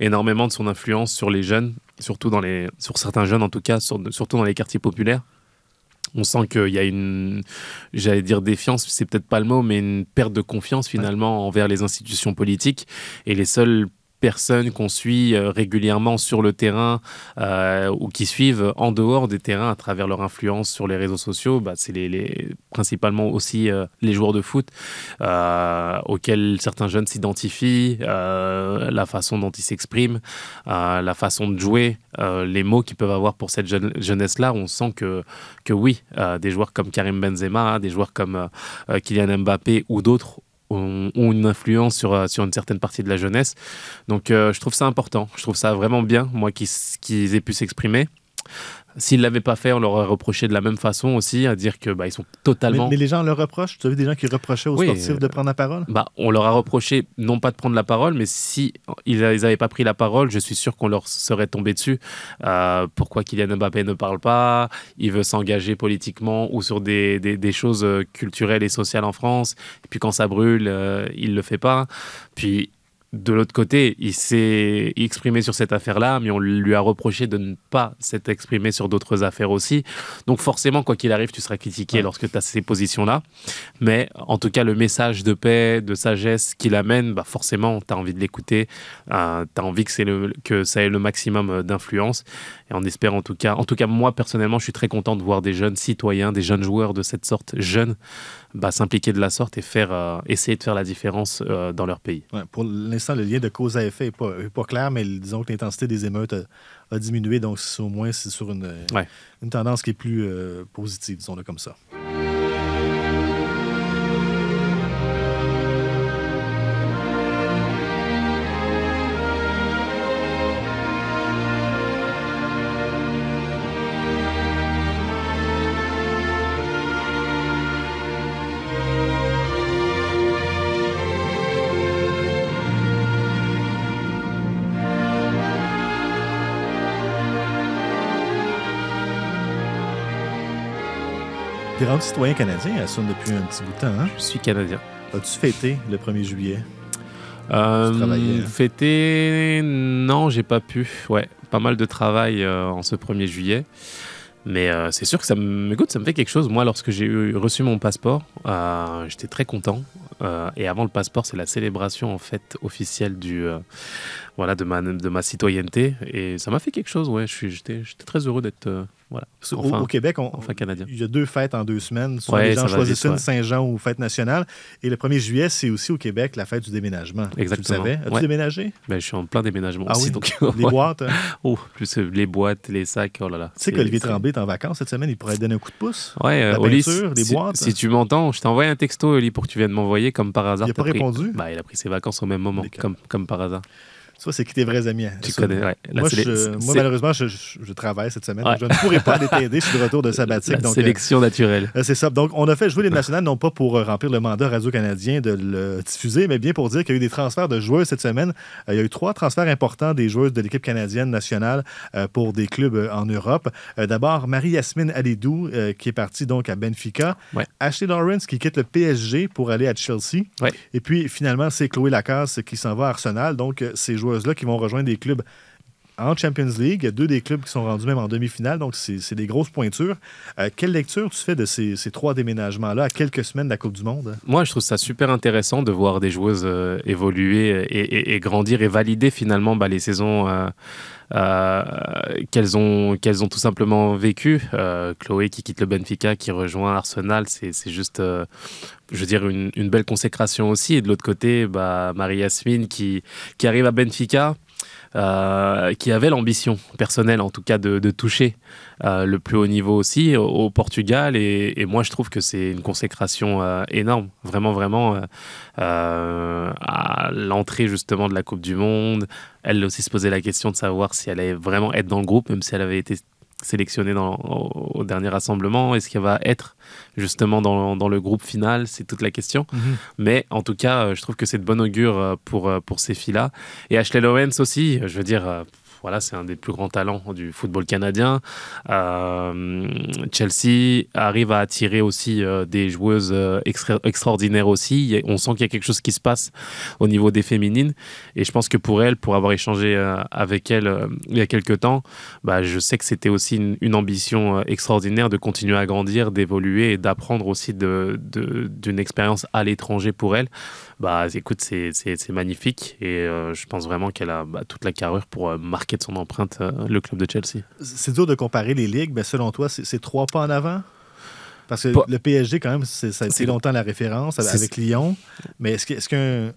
énormément de son influence sur les jeunes, surtout dans les, sur certains jeunes en tout cas, surtout dans les quartiers populaires on sent qu'il y a une, j'allais dire défiance, c'est peut-être pas le mot, mais une perte de confiance finalement envers les institutions politiques. Et les seuls personnes qu'on suit euh, régulièrement sur le terrain euh, ou qui suivent en dehors des terrains à travers leur influence sur les réseaux sociaux, bah, c'est principalement aussi euh, les joueurs de foot auxquels certains jeunes s'identifient, la façon dont ils s'expriment, la façon de jouer, les mots qu'ils peuvent avoir pour cette jeunesse-là. On sent que, que oui, des joueurs comme Karim Benzema, des joueurs comme Kylian Mbappé ou d'autres ont, une influence sur, euh, sur une certaine partie de la jeunesse. Donc euh, je trouve ça important, je trouve ça vraiment bien, moi, qu'ils aient pu s'exprimer. S'ils l'avaient pas fait, on leur aurait reproché de la même façon aussi, à dire que bah, ils sont totalement. Mais, mais les gens le reprochent. Tu as vu des gens qui reprochaient aux Oui, sportifs euh, de prendre la parole? Bah, on leur a reproché non pas de prendre la parole, mais si ils n'avaient pas pris la parole, je suis sûr qu'on leur serait tombé dessus. Euh, pourquoi Kylian Mbappé ne parle pas? Il veut s'engager politiquement ou sur des, des- des choses euh, culturelles et sociales en France. Et puis quand ça brûle, euh, il le fait pas. Puis de l'autre côté, il s'est exprimé sur cette affaire-là, mais on lui a reproché de ne pas s'être exprimé sur d'autres affaires aussi. Donc forcément, quoi qu'il arrive, tu seras critiqué lorsque tu as ces positions-là. Mais en tout cas, le message de paix, de sagesse qu'il amène, bah forcément, tu as envie de l'écouter. tu as envie que, le- que ça ait le maximum euh, d'influence. Et on espère en tout cas, en tout cas, moi personnellement, je suis très content de voir des jeunes citoyens, des jeunes joueurs de cette sorte, jeunes, bah, s'impliquer de la sorte et faire, euh, essayer de faire la différence euh, dans leur pays. Ouais, pour l'instant, le lien de cause à effet n'est pas, clair, mais disons que l'intensité des émeutes a, a diminué, donc au moins c'est sur une, Ouais. une tendance qui est plus euh, positive, disons-le comme ça. Citoyen canadien, sonne depuis un petit bout de temps. Hein? Je suis canadien. As-tu fêté le 1er juillet? Euh, hein? fêter, non, j'ai pas pu. Ouais, pas mal de travail euh, en ce 1er juillet. Mais euh, c'est sûr que ça me, écoute, ça me fait quelque chose. Moi, lorsque j'ai reçu mon passeport, euh, j'étais très content. Et avant le passeport, c'est la célébration en fait officielle du, voilà, de ma, de ma citoyenneté. Et ça m'a fait quelque chose. Ouais, j'étais, j'étais très heureux d'être, voilà, enfin, au Québec, on, enfin canadien. il y a deux fêtes en deux semaines. Souvent, Ouais, les gens choisissent une ouais. Saint-Jean ou fête nationale. Et le 1er juillet, c'est aussi au Québec la fête du déménagement. Exactement. Tu le savais? As-tu Ouais. déménagé? Ben, je suis en plein déménagement Ah aussi. oui? Donc, Les boîtes? hein? Oh, plus euh, les boîtes, les sacs, oh là là. Tu sais qu'Olivier Tremblay est en vacances cette semaine, il pourrait te donner un coup de pouce? Ouais, euh, La Oli, peinture, les si, boîtes? si tu m'entends, je t'ai envoyé un texto, Oli, pour que tu viennes m'envoyer, comme par hasard. Il a pas pris- répondu? Bah, il a pris ses vacances au même moment, comme, comme par hasard. Vois, c'est qui tes vrais amis. hein? Tu Ça, connais, ouais. Là, moi, je- malheureusement, je, je- je travaille cette semaine. Ouais. donc Je ne pourrai pas aller t'aider. Je suis de retour de sabbatique. La donc, sélection naturelle. euh, c'est ça. Donc, on a fait jouer les nationales, non pas pour euh, remplir le mandat radio-canadien de le diffuser, mais bien pour dire qu'il y a eu des transferts de joueurs cette semaine. Euh, il y a eu trois transferts importants des joueuses de l'équipe canadienne nationale euh, pour des clubs euh, en Europe. Euh, D'abord, Marie-Yasmine Alidou, euh, qui est partie donc à Benfica. Ouais. Ashley Lawrence, qui quitte le PSG pour aller à Chelsea. Et puis, finalement, c'est Chloé Lacasse qui s'en va à Arsenal. Donc, euh, ces joueuses-là qui vont rejoindre des clubs en Champions League. Deux des clubs qui sont rendus même en demi-finale, donc c'est des grosses pointures. Euh, quelle lecture tu fais de ces, trois déménagements-là à quelques semaines de la Coupe du Monde? Moi, je trouve ça super intéressant de voir des joueuses euh, évoluer et, grandir et valider finalement bah, les saisons euh, qu'elles ont, tout simplement. Euh, Chloé qui quitte le Benfica, qui rejoint Arsenal, c'est juste, je veux dire, une, belle consécration aussi. Et de l'autre côté, bah, Marie-Yasmine qui, qui arrive à Benfica. Euh, qui avait l'ambition personnelle en tout cas de, toucher euh, le plus haut niveau aussi au, Portugal. Et, moi je trouve que c'est une consécration euh, énorme. Vraiment vraiment à l'entrée justement de la Coupe du Monde. Elle aussi se posait la question de savoir si elle allait vraiment être dans le groupe même si elle avait été sélectionnée dans, au, au dernier rassemblement est-ce qu'elle va être justement dans, dans le groupe final c'est toute la question mais en tout cas, euh, je trouve que c'est de bon augure euh, pour, euh, pour ces filles-là. Et Ashley Lawrence aussi, je veux dire, voilà, c'est un des plus grands talents du football canadien. Euh, Chelsea arrive à attirer aussi euh, des joueuses euh, extra- extraordinaires aussi. On sent qu'il y a quelque chose qui se passe au niveau des féminines. Et je pense que pour elle, pour avoir échangé avec elle il y a quelques temps, bah, je sais que c'était aussi une, ambition extraordinaire de continuer à grandir, d'évoluer et d'apprendre aussi de- de- d'une expérience à l'étranger pour elle. Bah, écoute, c'est magnifique et je pense vraiment qu'elle a bah, toute la carrure pour euh, marquer de son empreinte euh, le club de Chelsea. C'est dur de comparer les ligues, mais selon toi, c'est trois pas en avant? Parce que Pas- le PSG, quand même, c'est- ça a été longtemps la référence avec, Lyon. Mais est-ce qu'un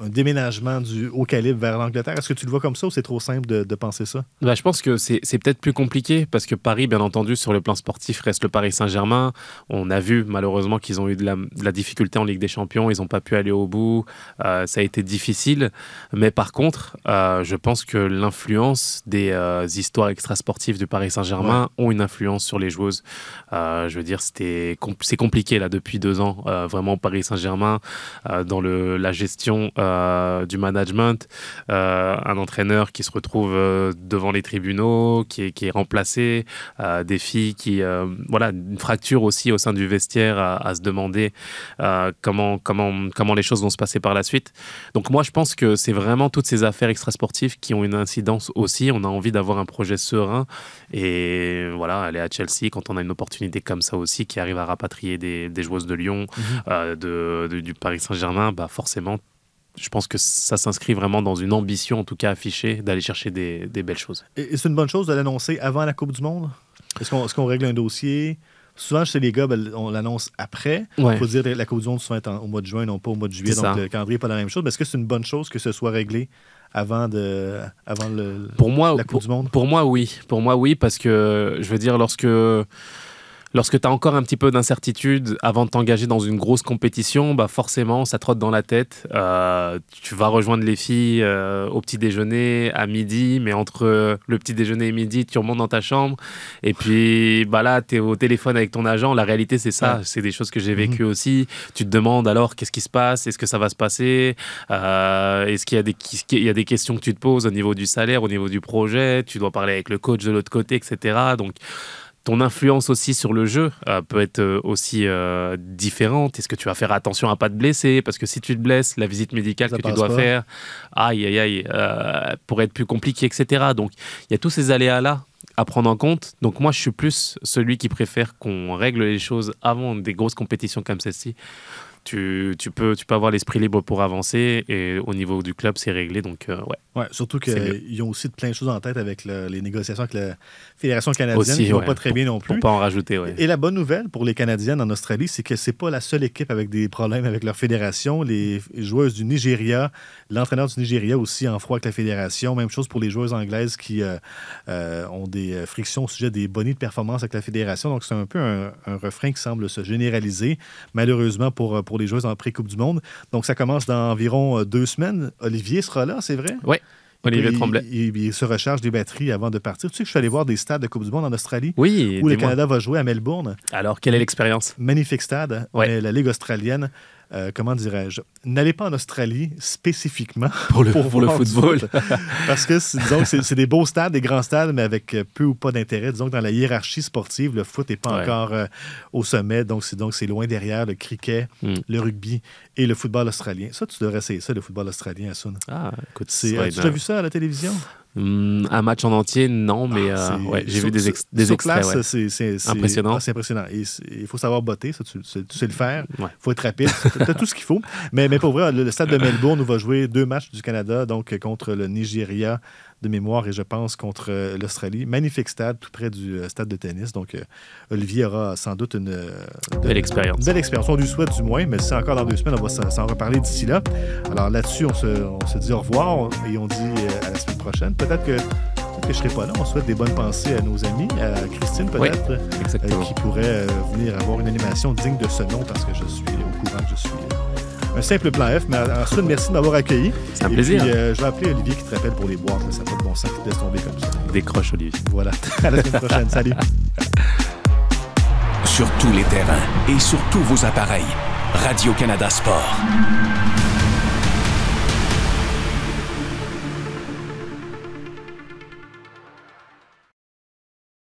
un- déménagement du haut calibre vers l'Angleterre? Est-ce que tu le vois comme ça ou c'est trop simple de, de penser ça? Bah, je pense que c'est peut-être plus compliqué parce que Paris, bien entendu, sur le plan sportif, reste le Paris Saint-Germain. On a vu malheureusement qu'ils ont eu de la, de la difficulté en Ligue des Champions. Ils n'ont pas pu aller au bout. Euh, ça a été difficile. Mais par contre, euh, je pense que l'influence des euh, histoires extrasportives du Paris Saint-Germain ont une influence sur les joueuses. Je veux dire, c'est compliqué là depuis deux ans, vraiment au Paris Saint-Germain, dans le, la gestion du management. Euh, un entraîneur qui se retrouve euh, devant les tribunaux, qui est, qui est remplacé, euh, des filles qui, euh, voilà, une fracture aussi au sein du vestiaire à, à se demander euh, comment, comment, comment les choses vont se passer par la suite. Donc moi, je pense que c'est vraiment toutes ces affaires extrasportives qui ont une incidence aussi. On a envie d'avoir un projet serein et voilà, aller à Chelsea quand on a une opportunité comme ça aussi qui arrive à rapatrier des, des joueuses de Lyon, euh, de, de- du Paris Saint-Germain, bah forcément. Je pense que ça s'inscrit vraiment dans une ambition, en tout cas affichée, d'aller chercher des, des belles choses. Et, c'est une bonne chose de l'annoncer avant la Coupe du Monde? Est-ce qu'on règle un dossier? Souvent, chez les gars, ben, on l'annonce après. Il Ouais. faut dire que la Coupe du Monde souvent est en- au mois de juin, non pas au mois de juillet. Donc, ça. le calendrier n'est pas la même chose. Mais est-ce que c'est une bonne chose que ce soit réglé avant, de, avant le, Pour moi, la Coupe pour, du Monde? pour moi, oui. Pour moi, oui, parce que je veux dire, lorsque, lorsque tu as encore un petit peu d'incertitude avant de t'engager dans une grosse compétition, bah forcément, ça trotte dans la tête. Euh, tu vas rejoindre les filles euh, au petit déjeuner à midi, mais entre le petit déjeuner et midi, tu remontes dans ta chambre. Et puis bah là, tu es au téléphone avec ton agent. La réalité, c'est ça. Ouais. C'est des choses que j'ai vécues aussi. Tu te demandes alors qu'est-ce qui se passe? Est-ce que ça va se passer? Euh, Est-ce qu'il y, a des- est-ce qu'il y a des questions que tu te poses au niveau du salaire, au niveau du projet? Tu dois parler avec le coach de l'autre côté, etc. Donc, ton influence aussi sur le jeu euh, peut être euh, aussi euh, différente? Est-ce que tu vas faire attention à pas te blesser? Parce que si tu te blesses, la visite médicale Ça que tu dois pas. faire, aïe, aïe, aïe, euh, pourrait être plus compliqué, etc. Donc, il y a tous ces aléas-là à prendre en compte. Donc, moi, je suis plus celui qui préfère qu'on règle les choses avant des grosses compétitions comme celle-ci. Tu, tu, peux, tu peux avoir l'esprit libre pour avancer et au niveau du club, c'est réglé. Donc, euh, ouais. Ouais, surtout qu'ils ont aussi plein de choses en tête avec le- les négociations avec la Fédération canadienne Aussi, qui ne vont ouais. pas très bien non Pour plus. pas en rajouter, ouais. Et la bonne nouvelle pour les Canadiennes en Australie, c'est que c'est pas la seule équipe avec des problèmes avec leur fédération. Les joueuses du Nigeria, l'entraîneur du Nigeria aussi en froid avec la fédération. Même chose pour les joueuses anglaises qui euh, euh, ont des frictions au sujet des bonus de performance avec la fédération. Donc c'est un peu un, un refrain qui semble se généraliser, malheureusement pour, euh, pour les joueuses en pré-Coupe du Monde. Donc ça commence dans environ euh, deux semaines. Olivier sera là, c'est vrai? Ouais. Olivier Tremblay. Il, il se recharge des batteries avant de partir. Tu sais que je suis allé voir des stades de Coupe du Monde en Australie Oui, où le. Canada va jouer à Melbourne. Alors, quelle est l'expérience? Magnifique stade, Ouais. la Ligue australienne, euh, comment dirais-je, n'allez pas en Australie spécifiquement Pour le- pour football. foot. parce que c'est- disons que c'est des beaux stades, des grands stades, mais avec euh, peu ou pas d'intérêt. Disons que dans la hiérarchie sportive, le foot n'est pas Ouais. encore euh, au sommet, donc c'est donc c'est loin derrière le cricket, Mm. le rugby et le football australien. Ça, tu devrais essayer ça, le football australien, Sun. Ah, écoute, C'est, euh, tu as vu ça à la télévision? Hum, un match en entier, non, mais euh, ouais, j'ai vu des, ex- des sur extraits. ouais. c'est- Impressionnant. ah, c'est impressionnant. Il faut savoir botter, ça, tu, sais le faire. Il Ouais. faut être rapide. Tu as tout ce qu'il faut. Mais, mais pour vrai, le, le stade de Melbourne va jouer deux matchs du Canada, donc euh, contre le Nigeria de mémoire et je pense contre euh, l'Australie. Magnifique stade, tout près du euh, stade de tennis. Donc, euh, Olivier aura sans doute une, Belle expérience. une belle expérience. On lui souhaite du moins, mais c'est encore dans deux semaines, on va s'en reparler d'ici là. Alors là-dessus, on se, on se dit au revoir et on dit à la semaine prochaine. Peut-être que, que je ne serai pas là. On souhaite des bonnes pensées à nos amis, à Christine Oui, peut-être, euh, qui pourrait euh, venir avoir une animation digne de ce nom parce que je suis au courant que je suis euh, un simple plan F. Mais ensuite, merci de m'avoir accueilli. C'est un Et plaisir. Puis, euh, je vais appeler Olivier qui te rappelle pour les boîtes. Ça n'a pas de bon sens qui te laisse tomber comme ça. Décroche, Olivier. Voilà. à la semaine prochaine. Salut. Sur tous les terrains et sur tous vos appareils. Radio-Canada Sport.